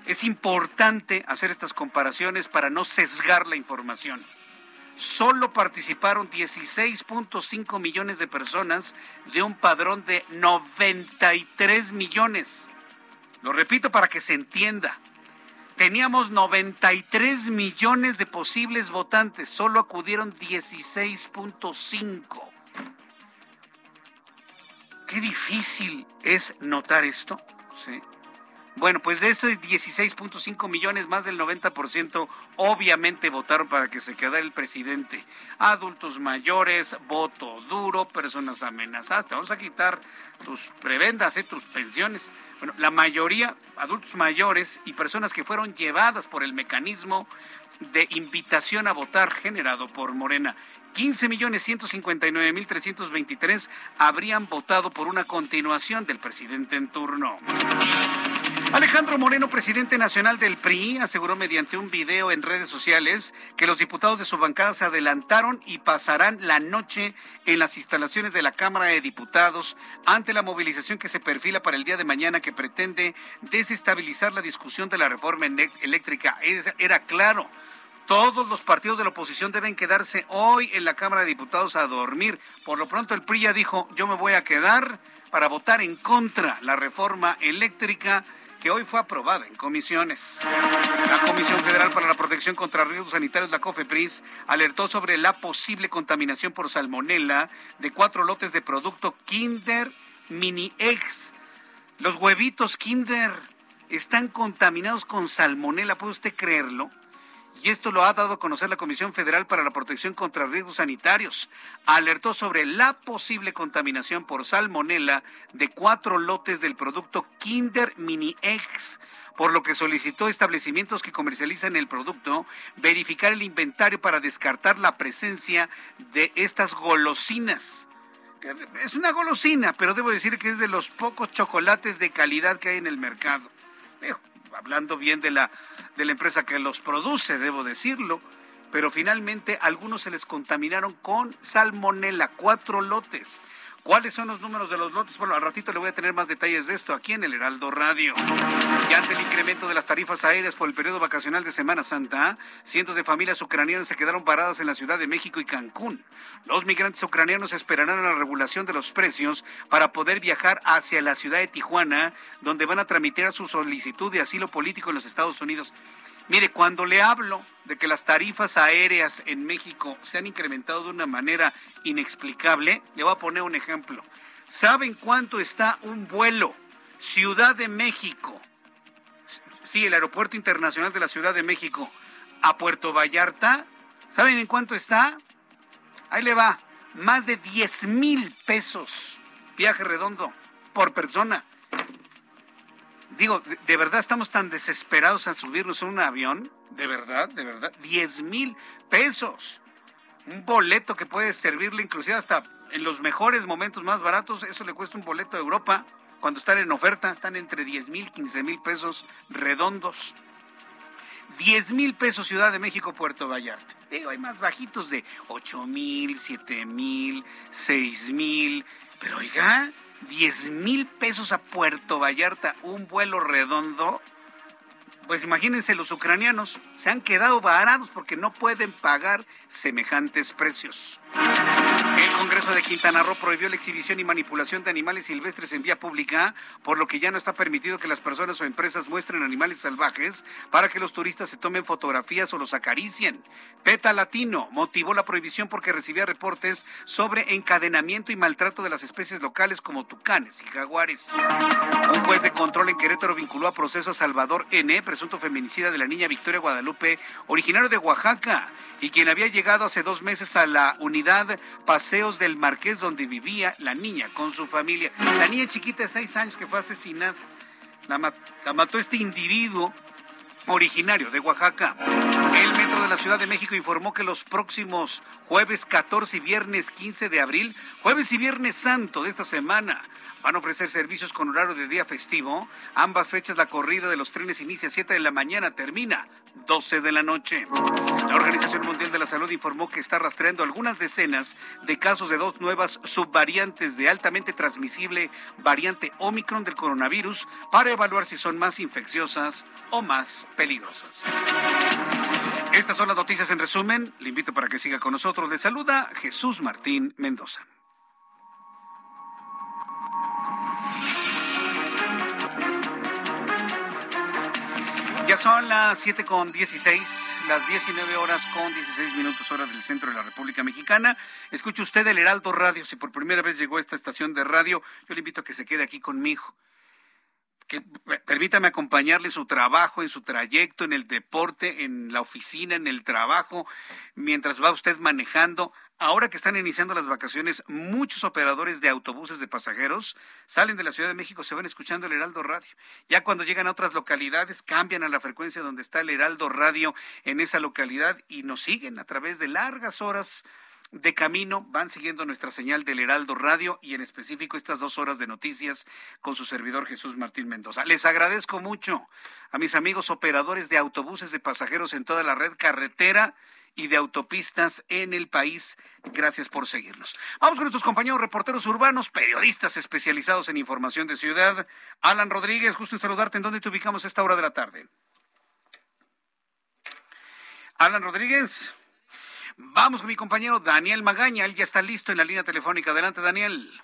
es importante hacer estas comparaciones para no sesgar la información. Solo participaron 16.5 millones de personas de un padrón de 93 millones. Lo repito para que se entienda. Teníamos 93 millones de posibles votantes, solo acudieron 16.5. Qué difícil es notar esto, ¿sí? Bueno, pues de esos 16.5 millones, más del 90% obviamente votaron para que se quedara el presidente. Adultos mayores, voto duro, personas amenazadas. Te vamos a quitar tus prebendas, ¿eh? tus pensiones. bueno, la mayoría adultos mayores y personas que fueron llevadas por el mecanismo de invitación a votar generado por Morena. 15.159.323 habrían votado por una continuación del presidente en turno. Alejandro Moreno, presidente nacional del PRI, aseguró mediante un video en redes sociales que los diputados de su bancada se adelantaron y pasarán la noche en las instalaciones de la Cámara de Diputados ante la movilización que se perfila para el día de mañana que pretende desestabilizar la discusión de la reforma eléctrica. Era claro. Todos los partidos de la oposición deben quedarse hoy en la Cámara de Diputados a dormir. Por lo pronto el PRI ya dijo, yo me voy a quedar para votar en contra la reforma eléctrica que hoy fue aprobada en comisiones. La Comisión Federal para la Protección contra Riesgos Sanitarios, la COFEPRIS, alertó sobre la posible contaminación por salmonela de cuatro lotes de producto Kinder Mini Eggs. Los huevitos Kinder están contaminados con salmonela, ¿puede usted creerlo? Y esto lo ha dado a conocer la Comisión Federal para la Protección contra Riesgos Sanitarios. Alertó sobre la posible contaminación por salmonela de cuatro lotes del producto Kinder Mini Eggs por lo que solicitó establecimientos que comercializan el producto verificar el inventario para descartar la presencia de estas golosinas. Es una golosina, pero debo decir que es de los pocos chocolates de calidad que hay en el mercado hablando bien de la, de la empresa que los produce, debo decirlo, pero finalmente algunos se les contaminaron con salmonela, cuatro lotes. ¿Cuáles son los números de los lotes? Bueno, al ratito le voy a tener más detalles de esto aquí en el Heraldo Radio. Y ante el incremento de las tarifas aéreas por el periodo vacacional de Semana Santa, cientos de familias ucranianas se quedaron paradas en la Ciudad de México y Cancún. Los migrantes ucranianos esperarán a la regulación de los precios para poder viajar hacia la ciudad de Tijuana, donde van a tramitar su solicitud de asilo político en los Estados Unidos. Mire, cuando le hablo de que las tarifas aéreas en México se han incrementado de una manera inexplicable, le voy a poner un ejemplo. ¿Saben cuánto está un vuelo Ciudad de México? Sí, el Aeropuerto Internacional de la Ciudad de México a Puerto Vallarta. ¿Saben en cuánto está? Ahí le va, más de 10 mil pesos viaje redondo por persona. Digo, ¿de, verdad estamos tan desesperados a subirnos a un avión? ¿De verdad? ¿De verdad? 10 mil pesos. Un boleto que puede servirle inclusive hasta en los mejores momentos más baratos, eso le cuesta un boleto de Europa. Cuando están en oferta, están entre 10 mil, 15 mil pesos redondos. 10 mil pesos Ciudad de México, Puerto Vallarta. Digo, hay más bajitos de 8 mil, 7 mil, 6 mil. Pero oiga, 10 mil pesos a Puerto Vallarta, un vuelo redondo. Pues imagínense, los ucranianos se han quedado varados porque no pueden pagar semejantes precios. El Congreso de Quintana Roo prohibió la exhibición y manipulación de animales silvestres en vía pública, por lo que ya no está permitido que las personas o empresas muestren animales salvajes para que los turistas se tomen fotografías o los acaricien. PETA Latino motivó la prohibición porque recibía reportes sobre encadenamiento y maltrato de las especies locales como tucanes y jaguares. Un juez de control en Querétaro vinculó a proceso a Salvador N., presunto feminicida de la niña Victoria Guadalupe, originario de Oaxaca, y quien había llegado hace dos meses a la unidad Paseos del Marqués donde vivía la niña con su familia. La niña chiquita de seis años que fue asesinada, la, la mató este individuo originario de Oaxaca. El Metro de la Ciudad de México informó que los próximos jueves 14 y viernes 15 de abril, jueves y viernes santo de esta semana, van a ofrecer servicios con horario de día festivo. Ambas fechas la corrida de los trenes inicia a 7 de la mañana, termina 12 de la noche. La Organización Mundial de la Salud informó que está rastreando algunas decenas de casos de dos nuevas subvariantes de altamente transmisible variante Omicron del coronavirus para evaluar si son más infecciosas o más peligrosas. Estas son las noticias en resumen. Le invito para que siga con nosotros. Le saluda Jesús Martín Mendoza. Son las 7 con 16, las 19 horas con 16 minutos hora del centro de la República Mexicana. Escuche usted el Heraldo Radio. Si por primera vez llegó a esta estación de radio, yo le invito a que se quede aquí conmigo. Que permítame acompañarle en su trabajo, en su trayecto, en el deporte, en la oficina, en el trabajo, mientras va usted manejando. Ahora que están iniciando las vacaciones, muchos operadores de autobuses de pasajeros salen de la Ciudad de México, se van escuchando el Heraldo Radio. Ya cuando llegan a otras localidades, cambian a la frecuencia donde está el Heraldo Radio en esa localidad y nos siguen a través de largas horas de camino, van siguiendo nuestra señal del Heraldo Radio y en específico estas dos horas de noticias con su servidor Jesús Martín Mendoza. Les agradezco mucho a mis amigos operadores de autobuses de pasajeros en toda la red carretera y de autopistas en el país. Gracias por seguirnos. Vamos con nuestros compañeros reporteros urbanos, periodistas especializados en información de ciudad. Alan Rodríguez, gusto en saludarte. ¿En dónde te ubicamos a esta hora de la tarde? Alan Rodríguez. Vamos con mi compañero Daniel Magaña. Él ya está listo en la línea telefónica. Adelante, Daniel.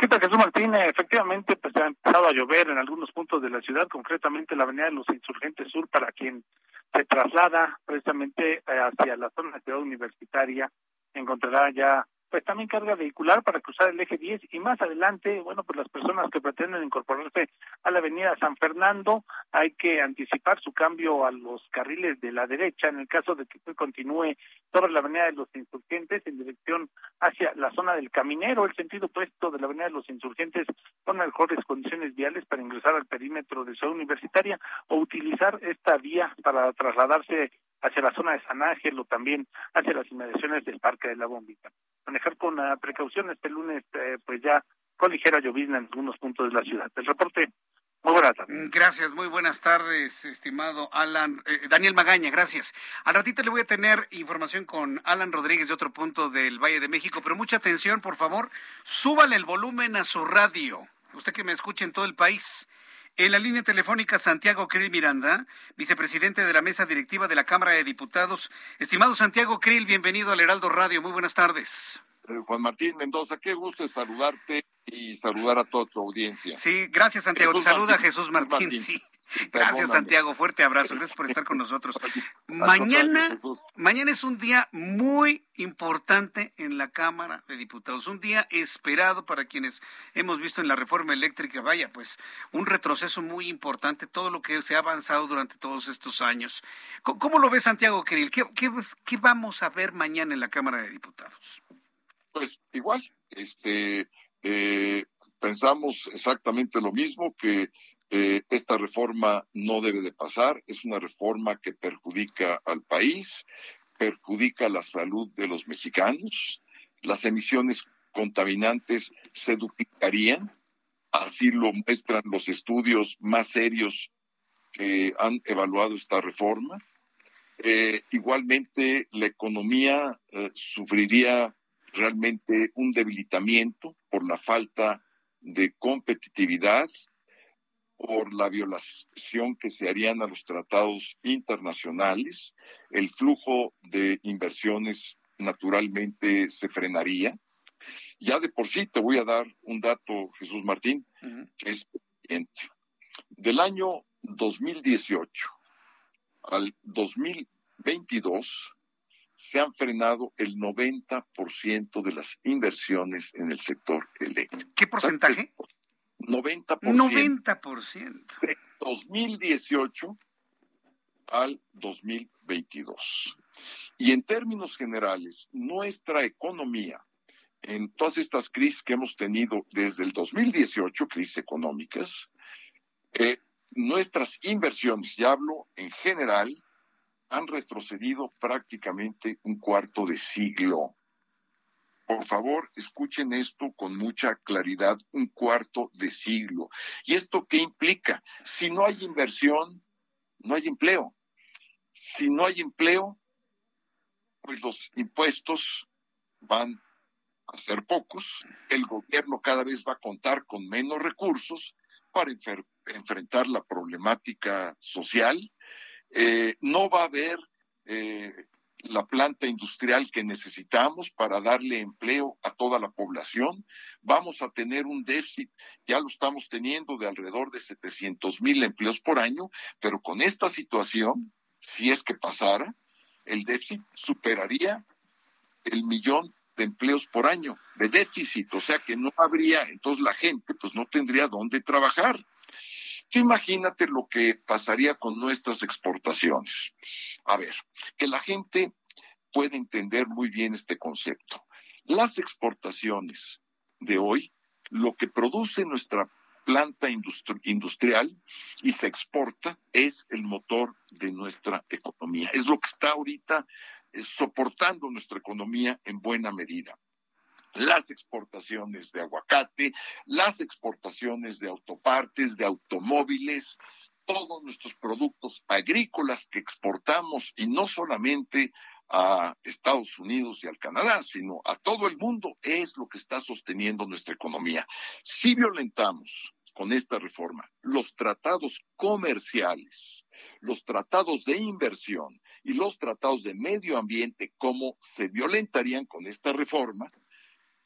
¿Qué tal, Jesús Martín? Efectivamente, pues ha empezado a llover en algunos puntos de la ciudad, concretamente la avenida de los Insurgentes Sur, para quien se traslada precisamente eh, hacia la zona de ciudad universitaria, encontrará ya pues también carga vehicular para cruzar el eje 10 y más adelante, bueno, pues las personas que pretenden incorporarse a la avenida San Fernando, hay que anticipar su cambio a los carriles de la derecha. En el caso de que continúe sobre la avenida de los insurgentes en dirección hacia la zona del caminero, el sentido opuesto de la avenida de los insurgentes con mejores condiciones viales para ingresar al perímetro de ciudad universitaria o utilizar esta vía para trasladarse hacia la zona de San Ángel o también hacia las inmediaciones del Parque de la Bombita. Manejar con uh, precaución este lunes, eh, pues ya con ligera llovizna en algunos puntos de la ciudad. El reporte muy buenas tardes. Mm, gracias, muy buenas tardes, estimado Alan. Eh, Daniel Magaña, gracias. Al ratito le voy a tener información con Alan Rodríguez de otro punto del Valle de México, pero mucha atención, por favor, súbale el volumen a su radio. Usted que me escuche en todo el país. En la línea telefónica, Santiago Krill Miranda, vicepresidente de la mesa directiva de la Cámara de Diputados. Estimado Santiago Krill, bienvenido al Heraldo Radio. Muy buenas tardes. Eh, Juan Martín Mendoza, qué gusto saludarte y saludar a toda tu audiencia. Sí, gracias Santiago. Te saluda Jesús Martín. Sí. Gracias, Santiago. Fuerte abrazo. Gracias por estar con nosotros. Mañana, mañana es un día muy importante en la Cámara de Diputados. Un día esperado para quienes hemos visto en la reforma eléctrica. Vaya, pues un retroceso muy importante, todo lo que se ha avanzado durante todos estos años. ¿Cómo lo ve Santiago Queril? ¿Qué, qué, vamos a ver mañana en la Cámara de Diputados? Pues igual, este, eh, pensamos exactamente lo mismo, que eh, esta reforma no debe de pasar, es una reforma que perjudica al país, perjudica la salud de los mexicanos, las emisiones contaminantes se duplicarían, así lo muestran los estudios más serios que han evaluado esta reforma. Eh, igualmente, la economía eh, sufriría realmente un debilitamiento por la falta de competitividad, por la violación que se harían a los tratados internacionales, el flujo de inversiones naturalmente se frenaría. Ya de por sí te voy a dar un dato, Jesús Martín, que es siguiente. Del año 2018 al 2022 se han frenado el 90% de las inversiones en el sector eléctrico. ¿Qué porcentaje? 90%. 90%. De 2018 al 2022. Y en términos generales, nuestra economía, en todas estas crisis que hemos tenido desde el 2018, crisis económicas, eh, nuestras inversiones, ya hablo en general, han retrocedido prácticamente un cuarto de siglo. Por favor, escuchen esto con mucha claridad, un cuarto de siglo. ¿Y esto qué implica? Si no hay inversión, no hay empleo. Si no hay empleo, pues los impuestos van a ser pocos, el gobierno cada vez va a contar con menos recursos para enfrentar la problemática social, eh, no va a haber eh, la planta industrial que necesitamos para darle empleo a toda la población. Vamos a tener un déficit, ya lo estamos teniendo, de alrededor de 700 mil empleos por año, pero con esta situación, si es que pasara, el déficit superaría el millón de empleos por año de déficit, o sea que no habría, entonces la gente pues no tendría dónde trabajar imagínate lo que pasaría con nuestras exportaciones. A ver, que la gente puede entender muy bien este concepto. Las exportaciones de hoy, lo que produce nuestra planta industrial y se exporta es el motor de nuestra economía. Es lo que está ahorita eh, soportando nuestra economía en buena medida las exportaciones de aguacate, las exportaciones de autopartes, de automóviles, todos nuestros productos agrícolas que exportamos y no solamente a Estados Unidos y al Canadá, sino a todo el mundo, es lo que está sosteniendo nuestra economía. Si violentamos con esta reforma los tratados comerciales, los tratados de inversión y los tratados de medio ambiente, como se violentarían con esta reforma,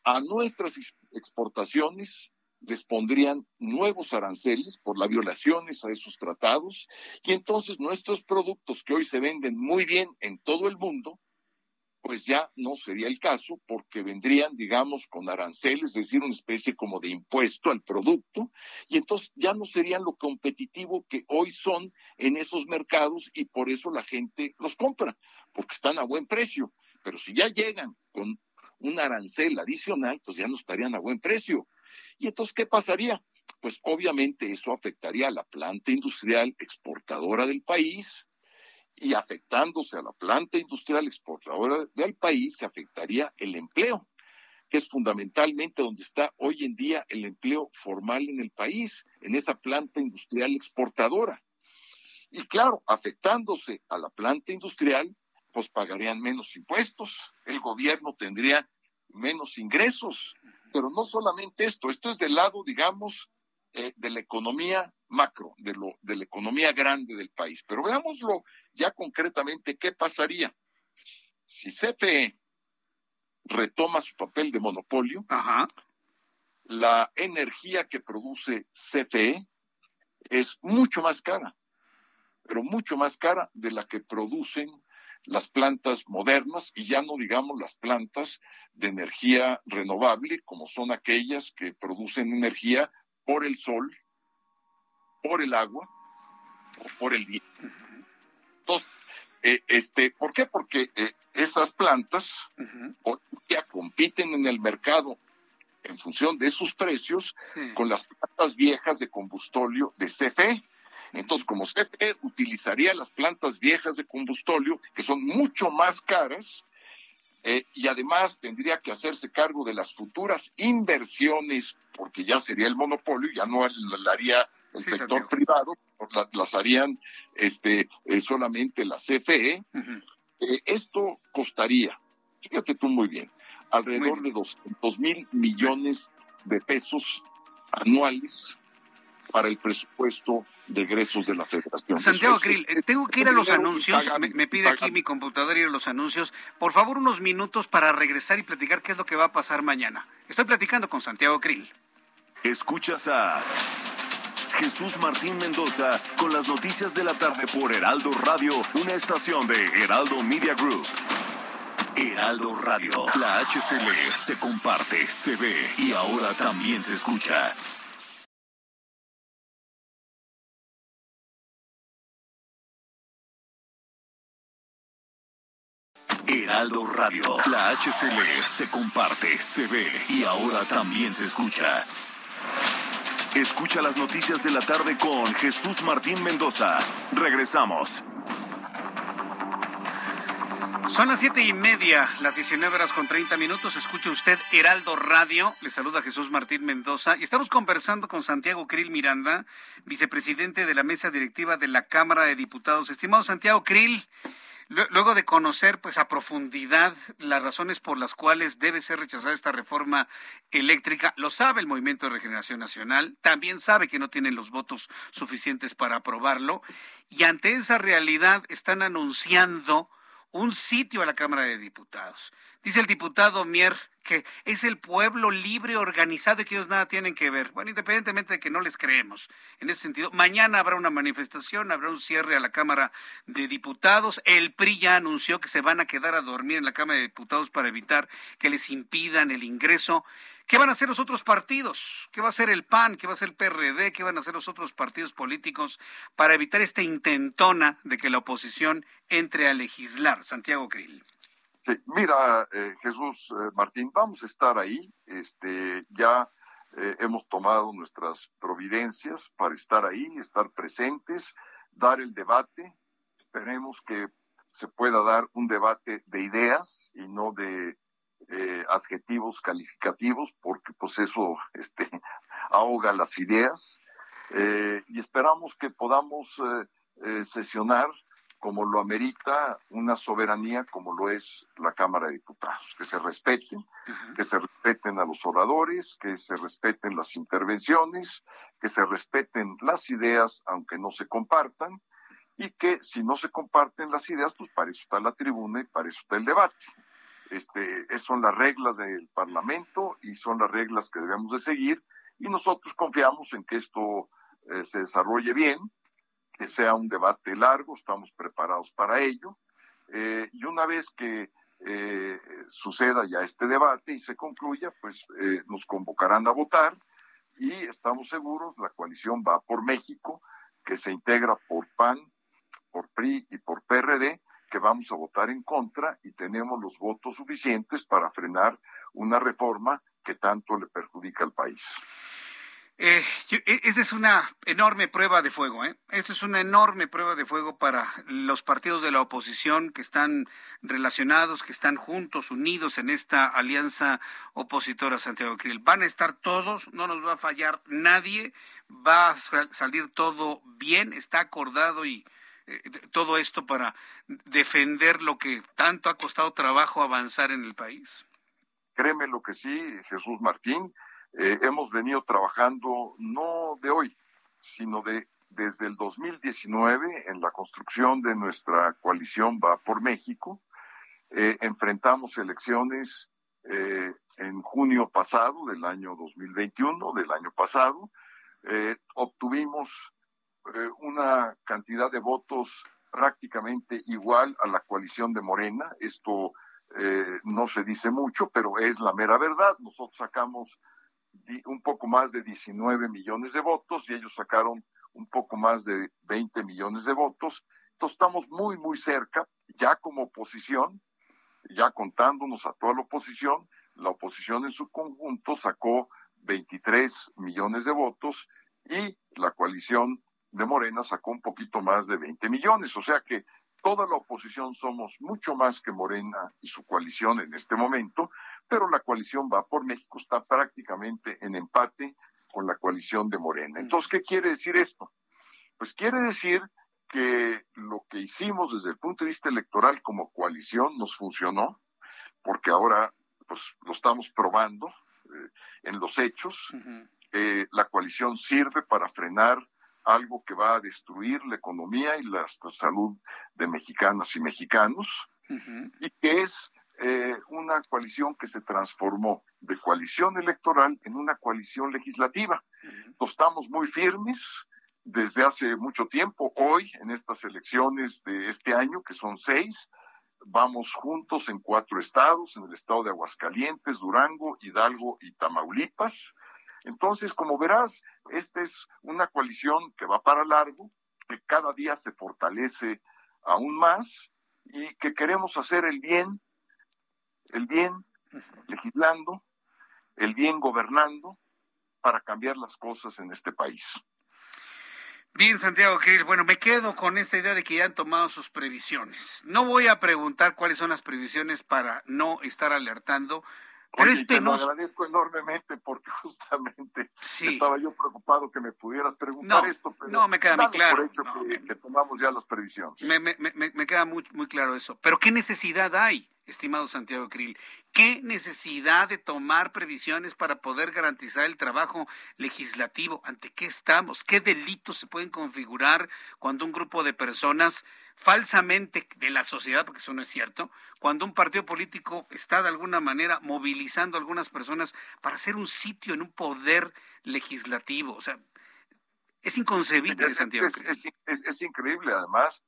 a nuestras exportaciones les pondrían nuevos aranceles por las violaciones a esos tratados y entonces nuestros productos que hoy se venden muy bien en todo el mundo, pues ya no sería el caso porque vendrían, digamos, con aranceles, es decir, una especie como de impuesto al producto y entonces ya no serían lo competitivo que hoy son en esos mercados y por eso la gente los compra, porque están a buen precio. Pero si ya llegan con un arancel adicional, pues ya no estarían a buen precio. Y entonces, ¿qué pasaría? Pues obviamente eso afectaría a la planta industrial exportadora del país y afectándose a la planta industrial exportadora del país, se afectaría el empleo, que es fundamentalmente donde está hoy en día el empleo formal en el país, en esa planta industrial exportadora. Y claro, afectándose a la planta industrial, pues pagarían menos impuestos, el gobierno tendría menos ingresos, pero no solamente esto, esto es del lado, digamos, eh, de la economía macro, de, lo, de la economía grande del país. Pero veámoslo ya concretamente, ¿qué pasaría? Si CFE retoma su papel de monopolio, la energía que produce CFE es mucho más cara, pero mucho más cara de la que producen las plantas modernas y ya no digamos las plantas de energía renovable, como son aquellas que producen energía por el sol, por el agua o por el viento. Entonces, eh, este, ¿por qué? Porque eh, esas plantas ya compiten en el mercado en función de sus precios con las plantas viejas de combustóleo de CFE. Entonces, como CFE utilizaría las plantas viejas de combustóleo, que son mucho más caras, eh, y además tendría que hacerse cargo de las futuras inversiones, porque ya sería el monopolio, ya no la haría el sector privado, las harían este, eh, solamente la CFE. Eh, esto costaría, fíjate tú muy bien, alrededor de 200 mil millones de pesos anuales para el presupuesto de egresos de la Federación. Santiago Krill, eh, tengo que ir a los anuncios, me, pide aquí mi computadora ir a los anuncios. Por favor, unos minutos para regresar y platicar qué es lo que va a pasar mañana. Estoy platicando con Santiago Krill. Escuchas a Jesús Martín Mendoza con las noticias de la tarde por Heraldo Radio, una estación de Heraldo Media Group. Heraldo Radio, la HCL se comparte, se ve y ahora también se escucha. Heraldo Radio. La HCL se comparte, se ve y ahora también se escucha. Escucha las noticias de la tarde con Jesús Martín Mendoza. Regresamos. Son las siete y media, las 19 horas con 30 minutos. Escucha usted Heraldo Radio. Le saluda Jesús Martín Mendoza. Y estamos conversando con Santiago Krill Miranda, vicepresidente de la mesa directiva de la Cámara de Diputados. Estimado Santiago Krill, Luego de conocer pues a profundidad las razones por las cuales debe ser rechazada esta reforma eléctrica, lo sabe el Movimiento de Regeneración Nacional, también sabe que no tienen los votos suficientes para aprobarlo y ante esa realidad están anunciando un sitio a la Cámara de Diputados. Dice el diputado Mier que es el pueblo libre, organizado y que ellos nada tienen que ver. Bueno, independientemente de que no les creemos. En ese sentido, mañana habrá una manifestación, habrá un cierre a la Cámara de Diputados. El PRI ya anunció que se van a quedar a dormir en la Cámara de Diputados para evitar que les impidan el ingreso. ¿Qué van a hacer los otros partidos? ¿Qué va a hacer el PAN? ¿Qué va a hacer el PRD? ¿Qué van a hacer los otros partidos políticos para evitar esta intentona de que la oposición entre a legislar? Santiago Krill. Sí, mira, eh, Jesús eh, Martín, vamos a estar ahí. Este, ya eh, hemos tomado nuestras providencias para estar ahí, estar presentes, dar el debate. Esperemos que se pueda dar un debate de ideas y no de adjetivos calificativos, porque pues eso este, ahoga las ideas. y esperamos que podamos sesionar como lo amerita una soberanía como lo es la Cámara de Diputados, que se respeten, que se respeten a los oradores, que se respeten las intervenciones, que se respeten las ideas aunque no se compartan y que si no se comparten las ideas, pues para eso está la tribuna y para eso está el debate. Este, son las reglas del Parlamento y son las reglas que debemos de seguir y nosotros confiamos en que esto eh, se desarrolle bien, que sea un debate largo, estamos preparados para ello. Eh, y una vez que eh, suceda ya este debate y se concluya, pues eh, nos convocarán a votar y estamos seguros, la coalición va por México, que se integra por PAN, por PRI y por PRD, que vamos a votar en contra y tenemos los votos suficientes para frenar una reforma que tanto le perjudica al país. Eh, e, esta es una enorme prueba de fuego. ¿eh? Esto es una enorme prueba de fuego para los partidos de la oposición que están relacionados, que están juntos, unidos en esta alianza opositora Santiago Krill. Van a estar todos, no nos va a fallar nadie, va a salir todo bien, está acordado y eh, todo esto para defender lo que tanto ha costado trabajo avanzar en el país. Créeme lo que sí, Jesús Martín eh, hemos venido trabajando no de hoy, sino de desde el 2019 en la construcción de nuestra coalición Va por México. Eh, enfrentamos elecciones eh, en junio pasado, del año 2021, del año pasado. obtuvimos una cantidad de votos prácticamente igual a la coalición de Morena. Esto no se dice mucho, pero es la mera verdad. Nosotros sacamos un poco más de 19 millones de votos y ellos sacaron un poco más de 20 millones de votos. Entonces estamos muy, muy cerca, ya como oposición, ya contándonos a toda la oposición, la oposición en su conjunto sacó 23 millones de votos y la coalición de Morena sacó un poquito más de 20 millones. O sea que toda la oposición somos mucho más que Morena y su coalición en este momento, pero la coalición va por México está prácticamente en empate con la coalición de Morena. Entonces, ¿qué quiere decir esto? Pues quiere decir que lo que hicimos desde el punto de vista electoral como coalición nos funcionó, porque ahora pues lo estamos probando eh, en los hechos. Eh, la coalición sirve para frenar algo que va a destruir la economía y la salud de mexicanas y mexicanos, y que es eh, una coalición que se transformó de coalición electoral en una coalición legislativa. Estamos muy firmes desde hace mucho tiempo. Hoy, en estas elecciones de este año, que son seis, vamos juntos en cuatro estados, en el estado de Aguascalientes, Durango, Hidalgo y Tamaulipas. Entonces, como verás, esta es una coalición que va para largo, que cada día se fortalece aún más y que queremos hacer el bien el bien legislando, el bien gobernando para cambiar las cosas en este país. Bien, Santiago Krill, bueno, me quedo con esta idea de que ya han tomado sus previsiones. No voy a preguntar cuáles son las previsiones para no estar alertando, pero Oye, te lo agradezco enormemente porque justamente estaba yo preocupado que me pudieras preguntar esto. Pero no, me queda muy claro. Por hecho que, tomamos ya las previsiones. Me, me, me, me queda muy, muy claro eso. Pero ¿qué necesidad hay? estimado Santiago Krill, ¿qué necesidad de tomar previsiones para poder garantizar el trabajo legislativo? ¿Ante qué estamos? ¿Qué delitos se pueden configurar cuando un grupo de personas falsamente de la sociedad, porque eso no es cierto, cuando un partido político está de alguna manera movilizando a algunas personas para hacer un sitio en un poder legislativo? O sea, es inconcebible, Santiago. Es, es increíble, además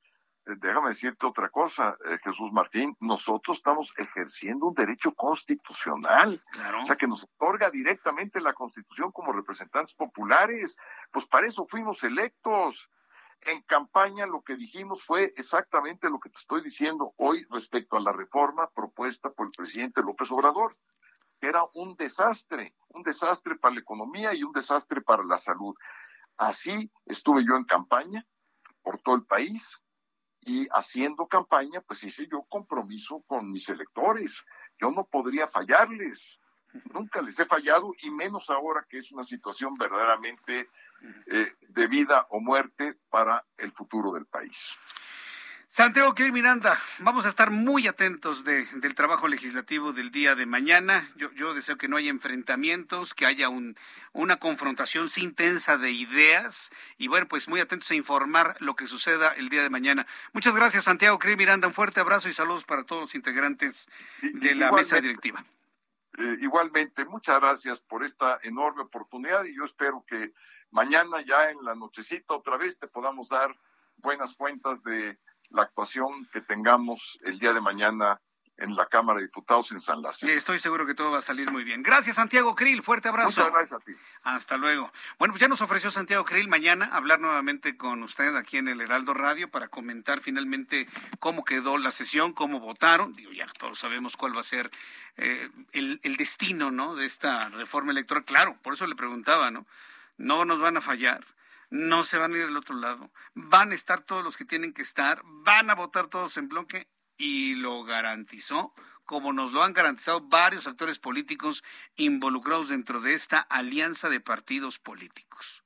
eh, déjame decirte otra cosa, eh, Jesús Martín, nosotros estamos ejerciendo un derecho constitucional, o sea, que nos otorga directamente la Constitución como representantes populares, pues para eso fuimos electos. En campaña lo que dijimos fue exactamente lo que te estoy diciendo hoy respecto a la reforma propuesta por el presidente López Obrador. Era un desastre, un desastre para la economía y un desastre para la salud. Así estuve yo en campaña por todo el país y haciendo campaña, pues hice yo compromiso con mis electores. Yo no podría fallarles. Nunca les he fallado y menos ahora que es una situación verdaderamente eh, de vida o muerte para el futuro del país. Santiago Krill Miranda, vamos a estar muy atentos del trabajo legislativo del día de mañana. Yo, deseo que no haya enfrentamientos, que haya una confrontación sin tensa de ideas y bueno, pues muy atentos a informar lo que suceda el día de mañana. Muchas gracias, Santiago Krill Miranda. Un fuerte abrazo y saludos para todos los integrantes de la mesa directiva. Eh, igualmente, muchas gracias por esta enorme oportunidad y yo espero que mañana ya en la nochecita otra vez te podamos dar buenas cuentas de la actuación que tengamos el día de mañana en la Cámara de Diputados en San Lázaro. Estoy seguro que todo va a salir muy bien. Gracias, Santiago Krill. Fuerte abrazo. Muchas gracias a ti. Hasta luego. Bueno, pues ya nos ofreció Santiago Krill mañana hablar nuevamente con usted aquí en el Heraldo Radio para comentar finalmente cómo quedó la sesión, cómo votaron. Digo, ya todos sabemos cuál va a ser eh, el, el destino, ¿no? De esta reforma electoral. Claro, por eso le preguntaba, ¿no? No nos van a fallar no se van a ir del otro lado, van a estar todos los que tienen que estar, van a votar todos en bloque y lo garantizó como nos lo han garantizado varios actores políticos involucrados dentro de esta alianza de partidos políticos.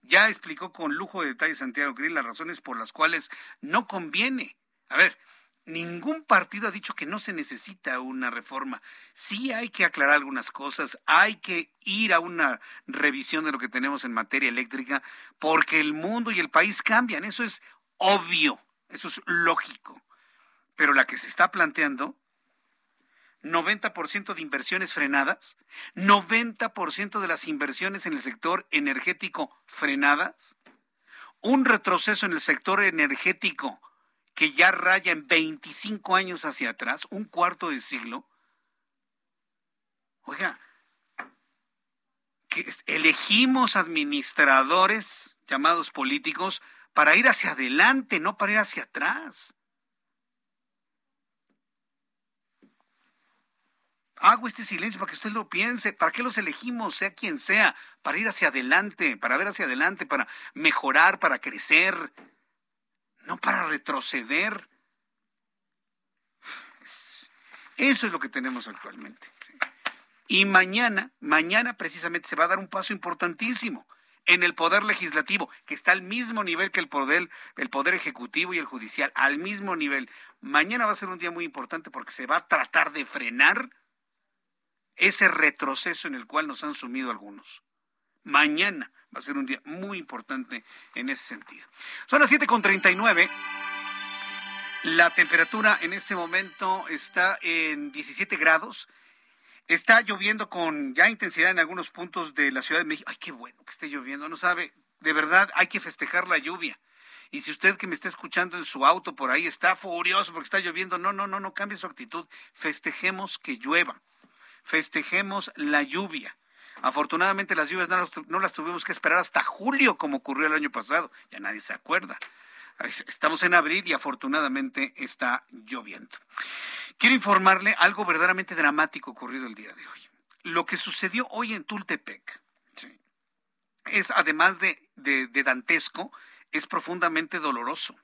Ya explicó con lujo de detalle Santiago Grill las razones por las cuales no conviene. A ver, ningún partido ha dicho que no se necesita una reforma. Sí hay que aclarar algunas cosas, hay que ir a una revisión de lo que tenemos en materia eléctrica, porque el mundo y el país cambian, eso es obvio, eso es lógico. Pero la que se está planteando, 90% de inversiones frenadas, 90% de las inversiones en el sector energético frenadas, un retroceso en el sector energético que ya raya en 25 años hacia atrás, un cuarto de siglo. Oiga, que elegimos administradores llamados políticos para ir hacia adelante, no para ir hacia atrás. Hago este silencio para que usted lo piense. ¿Para qué los elegimos, sea quien sea? Para ir hacia adelante, para ver hacia adelante, para mejorar, para crecer no para retroceder. Eso es lo que tenemos actualmente. Y mañana, mañana precisamente se va a dar un paso importantísimo en el poder legislativo, que está al mismo nivel que el poder, el poder ejecutivo y el judicial, al mismo nivel. Mañana va a ser un día muy importante porque se va a tratar de frenar ese retroceso en el cual nos han sumido algunos. Mañana va a ser un día muy importante en ese sentido. Son las 7.39. La temperatura en este momento está en 17 grados. Está lloviendo con ya intensidad en algunos puntos de la Ciudad de México. Ay, qué bueno que esté lloviendo. No sabe, de verdad hay que festejar la lluvia. Y si usted que me está escuchando en su auto por ahí está furioso porque está lloviendo, no, no, no, no cambie su actitud. Festejemos que llueva. Festejemos la lluvia. Afortunadamente las lluvias no las, tuvimos que esperar hasta julio como ocurrió el año pasado. Ya nadie se acuerda. Estamos en abril y afortunadamente está lloviendo. Quiero informarle algo verdaderamente dramático ocurrido el día de hoy. Lo que sucedió hoy en Tultepec es, además de, de dantesco, es profundamente doloroso.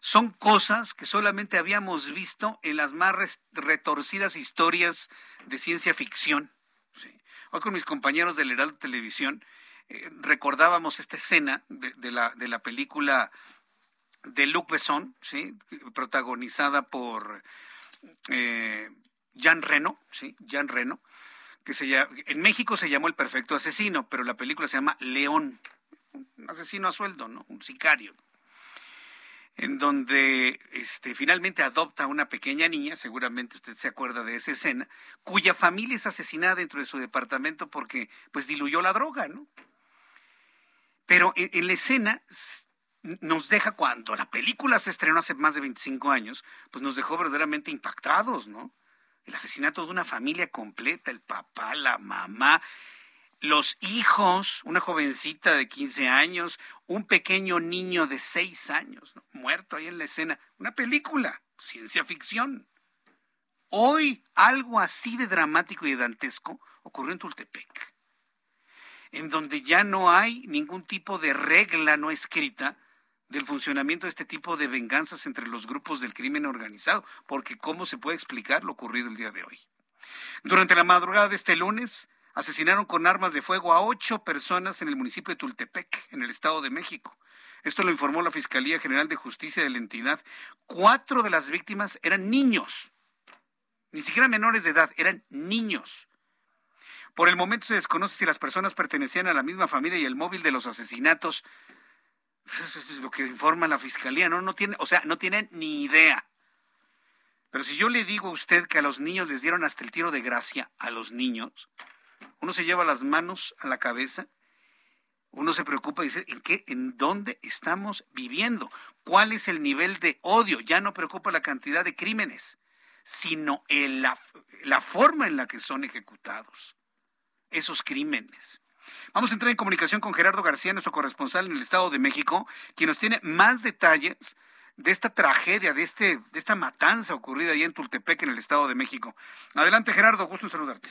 Son cosas que solamente habíamos visto en las más retorcidas historias de ciencia ficción con mis compañeros del Heraldo Televisión eh, recordábamos esta escena de, la, de la película de Luc Besson, ¿sí? protagonizada por eh, Jean Reno, ¿sí? Jean Reno, que se en México se llamó El Perfecto Asesino, pero la película se llama León, un asesino a sueldo, ¿no? Un sicario en donde este, finalmente adopta a una pequeña niña, seguramente usted se acuerda de esa escena, cuya familia es asesinada dentro de su departamento porque pues diluyó la droga, ¿no? Pero en, la escena nos deja cuando la película se estrenó hace más de 25 años, pues nos dejó verdaderamente impactados, ¿no? El asesinato de una familia completa, el papá, la mamá, los hijos, una jovencita de 15 años, un pequeño niño de 6 años, muerto ahí en la escena. Una película, ciencia ficción. Hoy algo así de dramático y de dantesco ocurrió en Tultepec, en donde ya no hay ningún tipo de regla no escrita del funcionamiento de este tipo de venganzas entre los grupos del crimen organizado, porque ¿cómo se puede explicar lo ocurrido el día de hoy? Durante la madrugada de este lunes, asesinaron con armas de fuego a ocho personas en el municipio de Tultepec, en el Estado de México. Esto lo informó la Fiscalía General de Justicia de la entidad. Cuatro de las víctimas eran niños, ni siquiera menores de edad, eran niños. Por el momento se desconoce si las personas pertenecían a la misma familia y el móvil de los asesinatos. Eso es lo que informa la fiscalía, ¿no? no tiene, o sea, no tienen ni idea. Pero si yo le digo a usted que a los niños les dieron hasta el tiro de gracia, a los niños, uno se lleva las manos a la cabeza, uno se preocupa y dice, ¿en qué, en dónde estamos viviendo? ¿Cuál es el nivel de odio? Ya no preocupa la cantidad de crímenes, sino la, la forma en la que son ejecutados esos crímenes. Vamos a entrar en comunicación con Gerardo García, nuestro corresponsal en el Estado de México, quien nos tiene más detalles de esta tragedia, de, este, de esta matanza ocurrida ahí en Tultepec, en el Estado de México. Adelante, Gerardo, gusto en saludarte.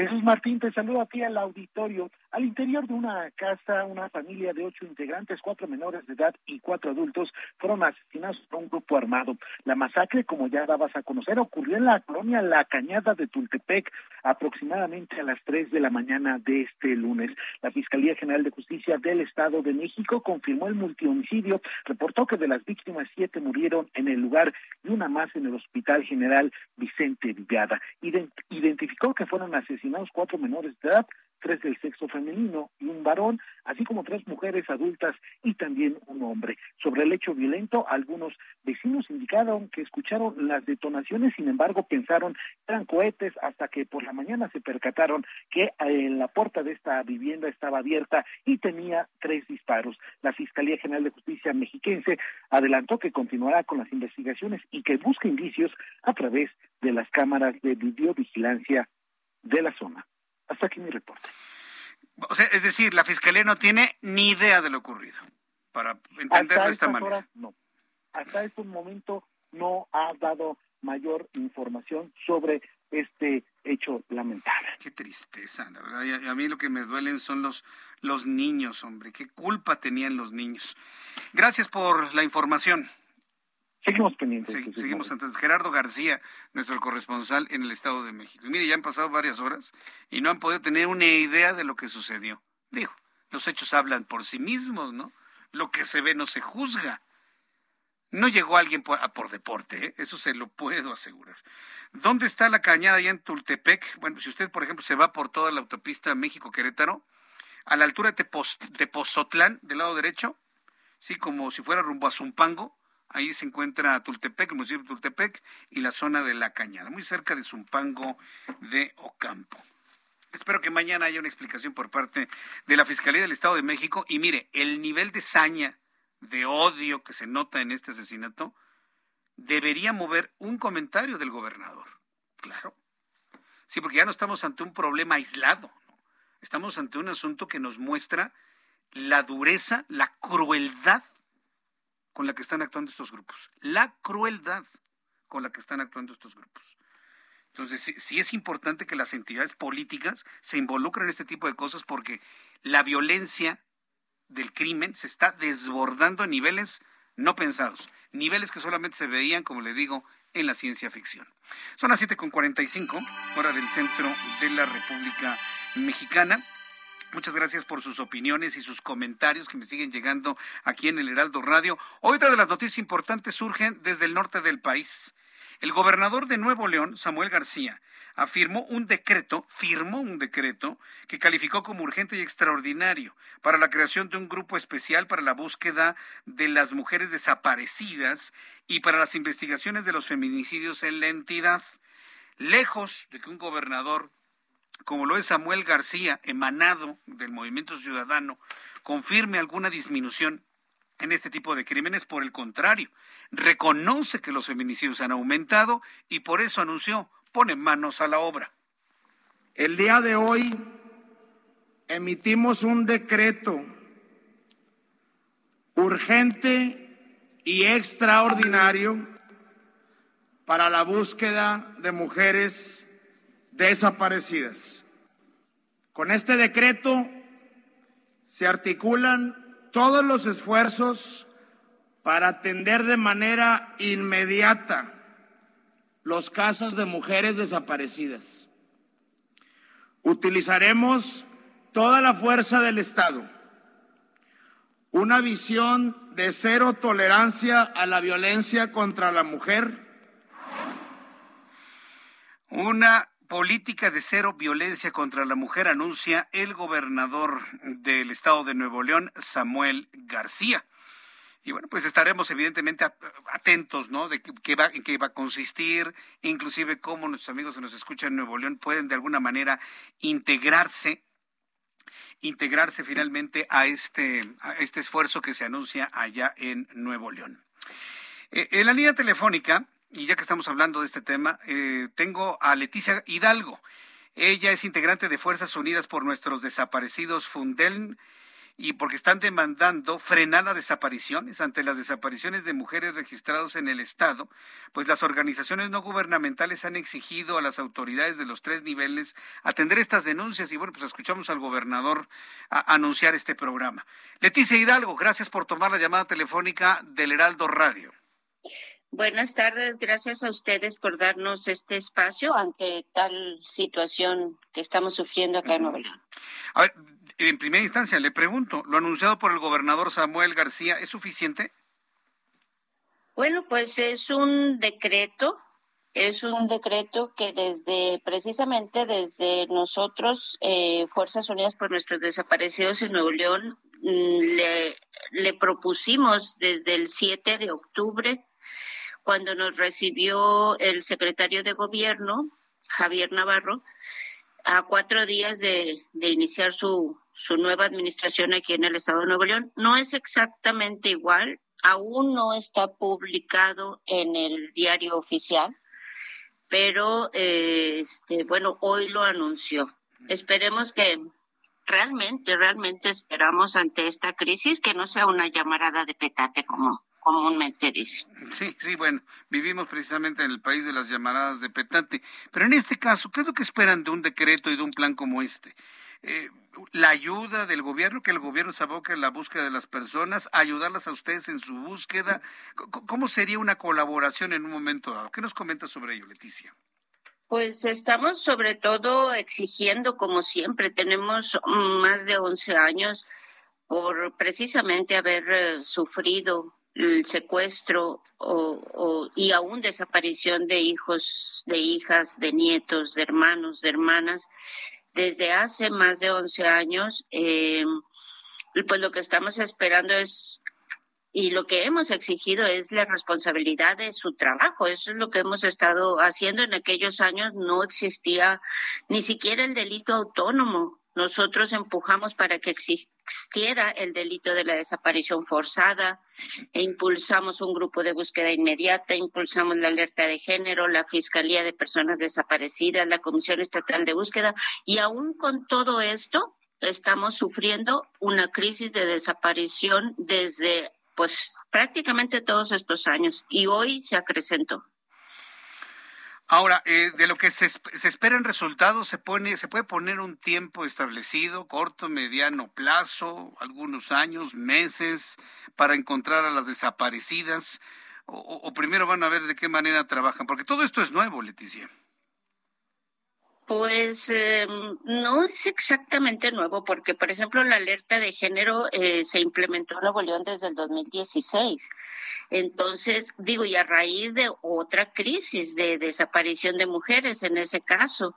Jesús Martín, te saludo aquí al auditorio. Al interior de una casa, una familia de ocho integrantes, cuatro menores de edad y cuatro adultos, fueron asesinados por un grupo armado. La masacre, como ya dabas a conocer, ocurrió en la colonia La Cañada de Tultepec, aproximadamente a las tres de la mañana de este lunes. La Fiscalía General de Justicia del Estado de México confirmó el multihomicidio, reportó que de las víctimas siete murieron en el lugar y una más en el Hospital General Vicente Villada. Identificó que fueron asesinados cuatro menores de edad, tres del sexo femenino y un varón, así como tres mujeres adultas y también un hombre. Sobre el hecho violento, algunos vecinos indicaron que escucharon las detonaciones, sin embargo pensaron eran cohetes hasta que por la mañana se percataron que en la puerta de esta vivienda estaba abierta y tenía tres disparos. La Fiscalía General de Justicia mexiquense adelantó que continuará con las investigaciones y que busca indicios a través de las cámaras de videovigilancia de la zona. Hasta aquí mi reporte. O sea, es decir, la fiscalía no tiene ni idea de lo ocurrido, para entenderlo de esta manera. no. Hasta este momento no ha dado mayor información sobre este hecho lamentable. Qué tristeza, la verdad. Y a, mí lo que me duelen son los, los niños, hombre. ¿Qué culpa tenían los niños? Gracias por la información. Seguimos pendientes. Sí, seguimos entonces. Gerardo García, nuestro corresponsal en el Estado de México. Y mire, ya han pasado varias horas y no han podido tener una idea de lo que sucedió. Digo, los hechos hablan por sí mismos, ¿no? Lo que se ve no se juzga. No llegó alguien por, por deporte, ¿eh? eso se lo puedo asegurar. ¿Dónde está la cañada allá en Tultepec? Bueno, si usted, por ejemplo, se va por toda la autopista México-Querétaro, a la altura de Tepozotlán, del lado derecho, sí, como si fuera rumbo a Zumpango, Ahí se encuentra Tultepec, el municipio de Tultepec y la zona de La Cañada, muy cerca de Zumpango de Ocampo. Espero que mañana haya una explicación por parte de la Fiscalía del Estado de México. Y mire, el nivel de saña, de odio que se nota en este asesinato, debería mover un comentario del gobernador. Claro. Sí, porque ya no estamos ante un problema aislado. Estamos ante un asunto que nos muestra la dureza, la crueldad con la que están actuando estos grupos, la crueldad con la que están actuando estos grupos. Entonces, sí, es importante que las entidades políticas se involucren en este tipo de cosas porque la violencia del crimen se está desbordando a niveles no pensados, niveles que solamente se veían, como le digo, en la ciencia ficción. Son las 7.45, hora del centro de la República Mexicana. Muchas gracias por sus opiniones y sus comentarios que me siguen llegando aquí en el Heraldo Radio. Hoy de las noticias importantes surgen desde el norte del país. El gobernador de Nuevo León, Samuel García, afirmó un decreto, firmó un decreto que calificó como urgente y extraordinario para la creación de un grupo especial para la búsqueda de las mujeres desaparecidas y para las investigaciones de los feminicidios en la entidad. Lejos de que un gobernador como lo es Samuel García, emanado del movimiento ciudadano, confirme alguna disminución en este tipo de crímenes. Por el contrario, reconoce que los feminicidios han aumentado y por eso anunció, pone manos a la obra. El día de hoy emitimos un decreto urgente y extraordinario para la búsqueda de mujeres desaparecidas. Con este decreto se articulan todos los esfuerzos para atender de manera inmediata los casos de mujeres desaparecidas. Utilizaremos toda la fuerza del Estado, una visión de cero tolerancia a la violencia contra la mujer, una política de cero violencia contra la mujer anuncia el gobernador del estado de Nuevo León, Samuel García. Y bueno, pues estaremos evidentemente atentos, ¿no? De qué va, en qué va a consistir, inclusive cómo nuestros amigos que nos escuchan en Nuevo León pueden de alguna manera integrarse, integrarse finalmente a este, a este esfuerzo que se anuncia allá en Nuevo León. Eh, en la línea telefónica, y ya que estamos hablando de este tema, eh, tengo a Leticia Hidalgo. Ella es integrante de Fuerzas Unidas por nuestros desaparecidos Fundel y porque están demandando frenar las desapariciones ante las desapariciones de mujeres registradas en el Estado, pues las organizaciones no gubernamentales han exigido a las autoridades de los tres niveles atender estas denuncias y bueno, pues escuchamos al gobernador anunciar este programa. Leticia Hidalgo, gracias por tomar la llamada telefónica del Heraldo Radio. Buenas tardes, gracias a ustedes por darnos este espacio ante tal situación que estamos sufriendo acá en Nueva León. A ver, en primera instancia le pregunto, ¿lo anunciado por el gobernador Samuel García es suficiente? Bueno, pues es un decreto, es un decreto que desde, precisamente desde nosotros, eh, Fuerzas Unidas por nuestros desaparecidos en Nuevo León, mm, le, le propusimos desde el 7 de octubre cuando nos recibió el secretario de gobierno, Javier Navarro, a cuatro días de, iniciar su, su nueva administración aquí en el estado de Nuevo León. No es exactamente igual, aún no está publicado en el diario oficial, pero eh, este, bueno, hoy lo anunció. Esperemos que realmente, realmente esperamos ante esta crisis que no sea una llamarada de petate como comúnmente dice. Sí, sí, bueno, vivimos precisamente en el país de las llamaradas de petate, pero en este caso, ¿qué es lo que esperan de un decreto y de un plan como este? Eh, la ayuda del gobierno, que el gobierno se aboque en la búsqueda de las personas, ayudarlas a ustedes en su búsqueda. ¿Cómo sería una colaboración en un momento dado? ¿Qué nos comenta sobre ello, Leticia? Pues estamos sobre todo exigiendo, como siempre, tenemos más de 11 años por precisamente haber eh, sufrido secuestro o, y aún desaparición de hijos, de hijas, de nietos, de hermanos, de hermanas, desde hace más de 11 años. Eh, pues lo que estamos esperando es y lo que hemos exigido es la responsabilidad de su trabajo. Eso es lo que hemos estado haciendo en aquellos años. No existía ni siquiera el delito autónomo. Nosotros empujamos para que existiera el delito de la desaparición forzada e impulsamos un grupo de búsqueda inmediata, impulsamos la alerta de género, la Fiscalía de Personas Desaparecidas, la Comisión Estatal de Búsqueda y aún con todo esto estamos sufriendo una crisis de desaparición desde pues prácticamente todos estos años y hoy se acrecentó. Ahora, eh, de lo que se, se esperan resultados, se, pone, se puede poner un tiempo establecido, corto, mediano plazo, algunos años, meses, para encontrar a las desaparecidas, o primero van a ver de qué manera trabajan, porque todo esto es nuevo, Leticia. Pues eh, no es exactamente nuevo, porque, por ejemplo, la alerta de género eh, se implementó en Nuevo León desde el 2016. Entonces, digo, y a raíz de otra crisis de desaparición de mujeres en ese caso,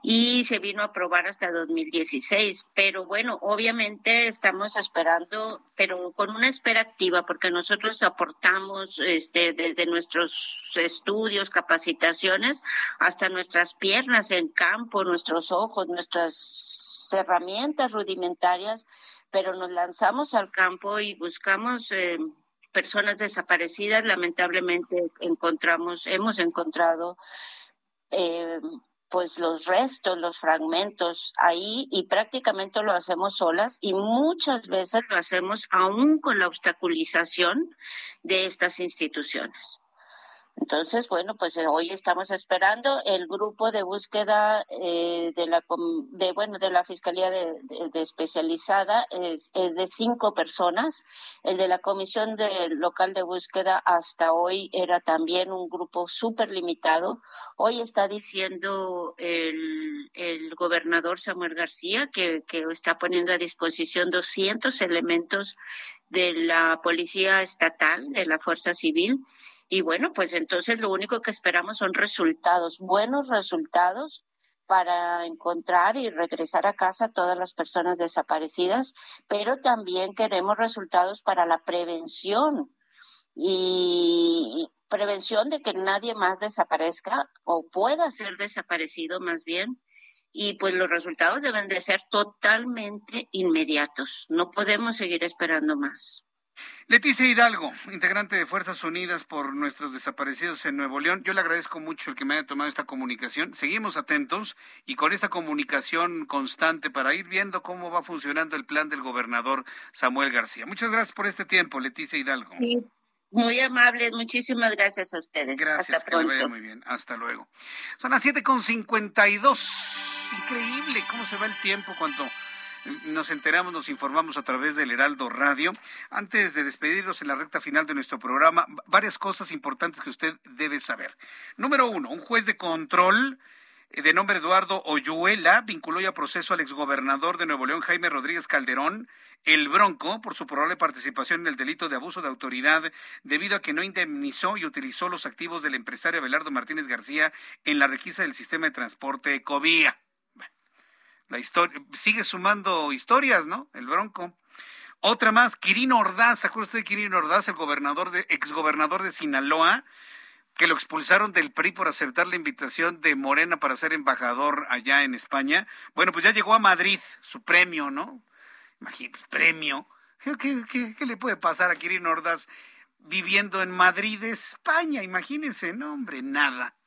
y se vino a aprobar hasta 2016. Pero bueno, obviamente estamos esperando, pero con una espera activa, porque nosotros aportamos este, desde nuestros estudios, capacitaciones, hasta nuestras piernas en campo, nuestros ojos, nuestras herramientas rudimentarias, pero nos lanzamos al campo y buscamos eh, personas desaparecidas. Lamentablemente encontramos, hemos encontrado eh, pues los restos, los fragmentos ahí y prácticamente lo hacemos solas y muchas veces lo hacemos aún con la obstaculización de estas instituciones. Entonces, bueno, pues eh, hoy estamos esperando el grupo de búsqueda eh, de la de bueno de la fiscalía de, especializada es, de cinco personas. El de la comisión de, local de búsqueda hasta hoy era también un grupo súper limitado. Hoy está diciendo el, el gobernador Samuel García que, que está poniendo a disposición 200 elementos de la policía estatal, de la fuerza civil y bueno, pues entonces lo único que esperamos son resultados, buenos resultados para encontrar y regresar a casa a todas las personas desaparecidas, pero también queremos resultados para la prevención y prevención de que nadie más desaparezca o pueda ser desaparecido más bien. Y pues los resultados deben de ser totalmente inmediatos. No podemos seguir esperando más. Leticia Hidalgo, integrante de Fuerzas Unidas por nuestros desaparecidos en Nuevo León. Yo le agradezco mucho el que me haya tomado esta comunicación. Seguimos atentos y con esta comunicación constante para ir viendo cómo va funcionando el plan del gobernador Samuel García. Muchas gracias por este tiempo, Leticia Hidalgo. muy amable, muchísimas gracias a ustedes. Gracias, que le vaya muy bien. Hasta luego. Son las 7.52. Increíble cómo se va el tiempo cuando nos enteramos, nos informamos a través del Heraldo Radio. Antes de despedirnos en la recta final de nuestro programa, varias cosas importantes que usted debe saber. Número uno, un juez de control eh, de nombre Eduardo Oyuela vinculó ya proceso al exgobernador de Nuevo León, Jaime Rodríguez Calderón, el Bronco, por su probable participación en el delito de abuso de autoridad debido a que no indemnizó y utilizó los activos del empresario Abelardo Martínez García en la requisa del sistema de transporte Ecovía la historia, sigue sumando historias, ¿no? El Bronco. Otra más, Quirino Ordaz, ¿se acuerda usted de Quirino Ordaz, el gobernador de, exgobernador de Sinaloa, que lo expulsaron del PRI por aceptar la invitación de Morena para ser embajador allá en España? Bueno, pues ya llegó a Madrid, su premio, ¿no? Imagínate, premio. ¿Qué, qué le puede pasar a Quirino Ordaz viviendo en Madrid, España? Imagínense, no, hombre, nada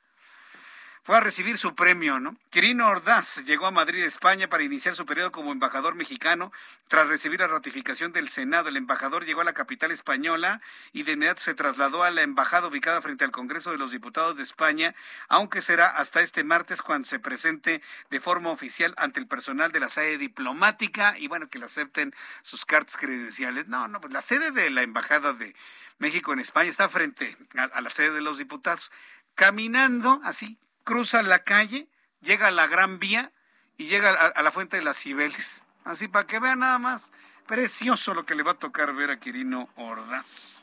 fue a recibir su premio, ¿no? Quirino Ordaz llegó a Madrid, España, para iniciar su periodo como embajador mexicano. Tras recibir la ratificación del Senado, el embajador llegó a la capital española y de inmediato se trasladó a la embajada ubicada frente al Congreso de los Diputados de España, aunque será hasta este martes cuando se presente de forma oficial ante el personal de la sede diplomática y bueno, que le acepten sus cartas credenciales. No, no, pues la sede de la embajada de México en España está frente a, a la sede de los diputados. Caminando así, cruza la calle, llega a la Gran Vía y llega a, la Fuente de las Cibeles. Así para que vean nada más. Precioso lo que le va a tocar ver a Quirino Ordaz.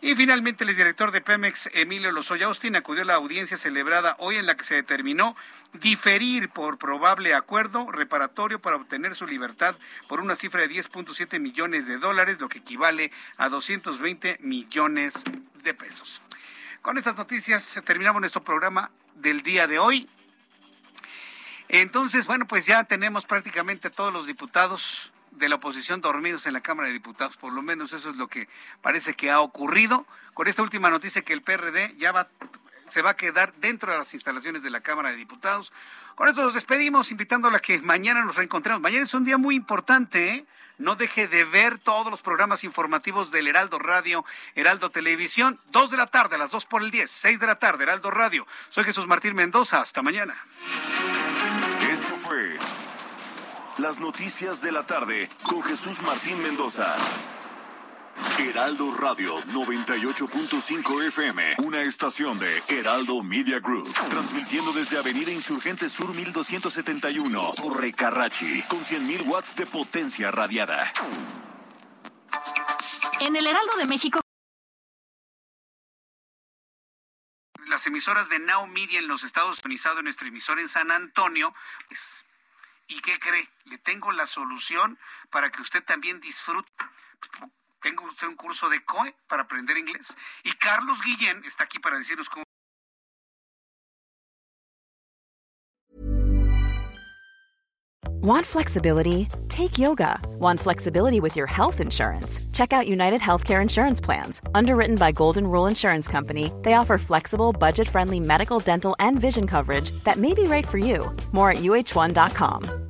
Y finalmente el director de Pemex, Emilio Lozoya Austin, acudió a la audiencia celebrada hoy en la que se determinó diferir por probable acuerdo reparatorio para obtener su libertad por una cifra de 10.7 millones de dólares, lo que equivale a 220 millones de pesos. Con estas noticias terminamos nuestro programa del día de hoy. Entonces, bueno, pues ya tenemos prácticamente todos los diputados de la oposición dormidos en la Cámara de Diputados, por lo menos eso es lo que parece que ha ocurrido. Con esta última noticia que el PRD ya va se va a quedar dentro de las instalaciones de la Cámara de Diputados. Con esto nos despedimos, invitándola a que mañana nos reencontremos. Mañana es un día muy importante, ¿eh? No deje de ver todos los programas informativos del Heraldo Radio, Heraldo Televisión, dos de la tarde, a las dos por el diez, seis de la tarde, Heraldo Radio. Soy Jesús Martín Mendoza, hasta mañana. Esto fue Las Noticias de la Tarde con Jesús Martín Mendoza. Heraldo Radio 98.5 FM, una estación de Heraldo Media Group, transmitiendo desde Avenida Insurgente Sur 1271, Torre Carrachi, con 100.000 watts de potencia radiada. En el Heraldo de México. Las emisoras de Now Media en los Estados Unidos, en nuestra emisora en San Antonio, pues, ¿y qué cree? Le tengo la solución para que usted también disfrute tengo usted un curso de COE para aprender inglés. Y Carlos Guillén está aquí para decirnos cómo. Want flexibility? Take yoga. Want flexibility with your health insurance? Check out United Healthcare Insurance Plans. Underwritten by Golden Rule Insurance Company, they offer flexible, budget friendly medical, dental, and vision coverage that may be right for you. More at uh1.com.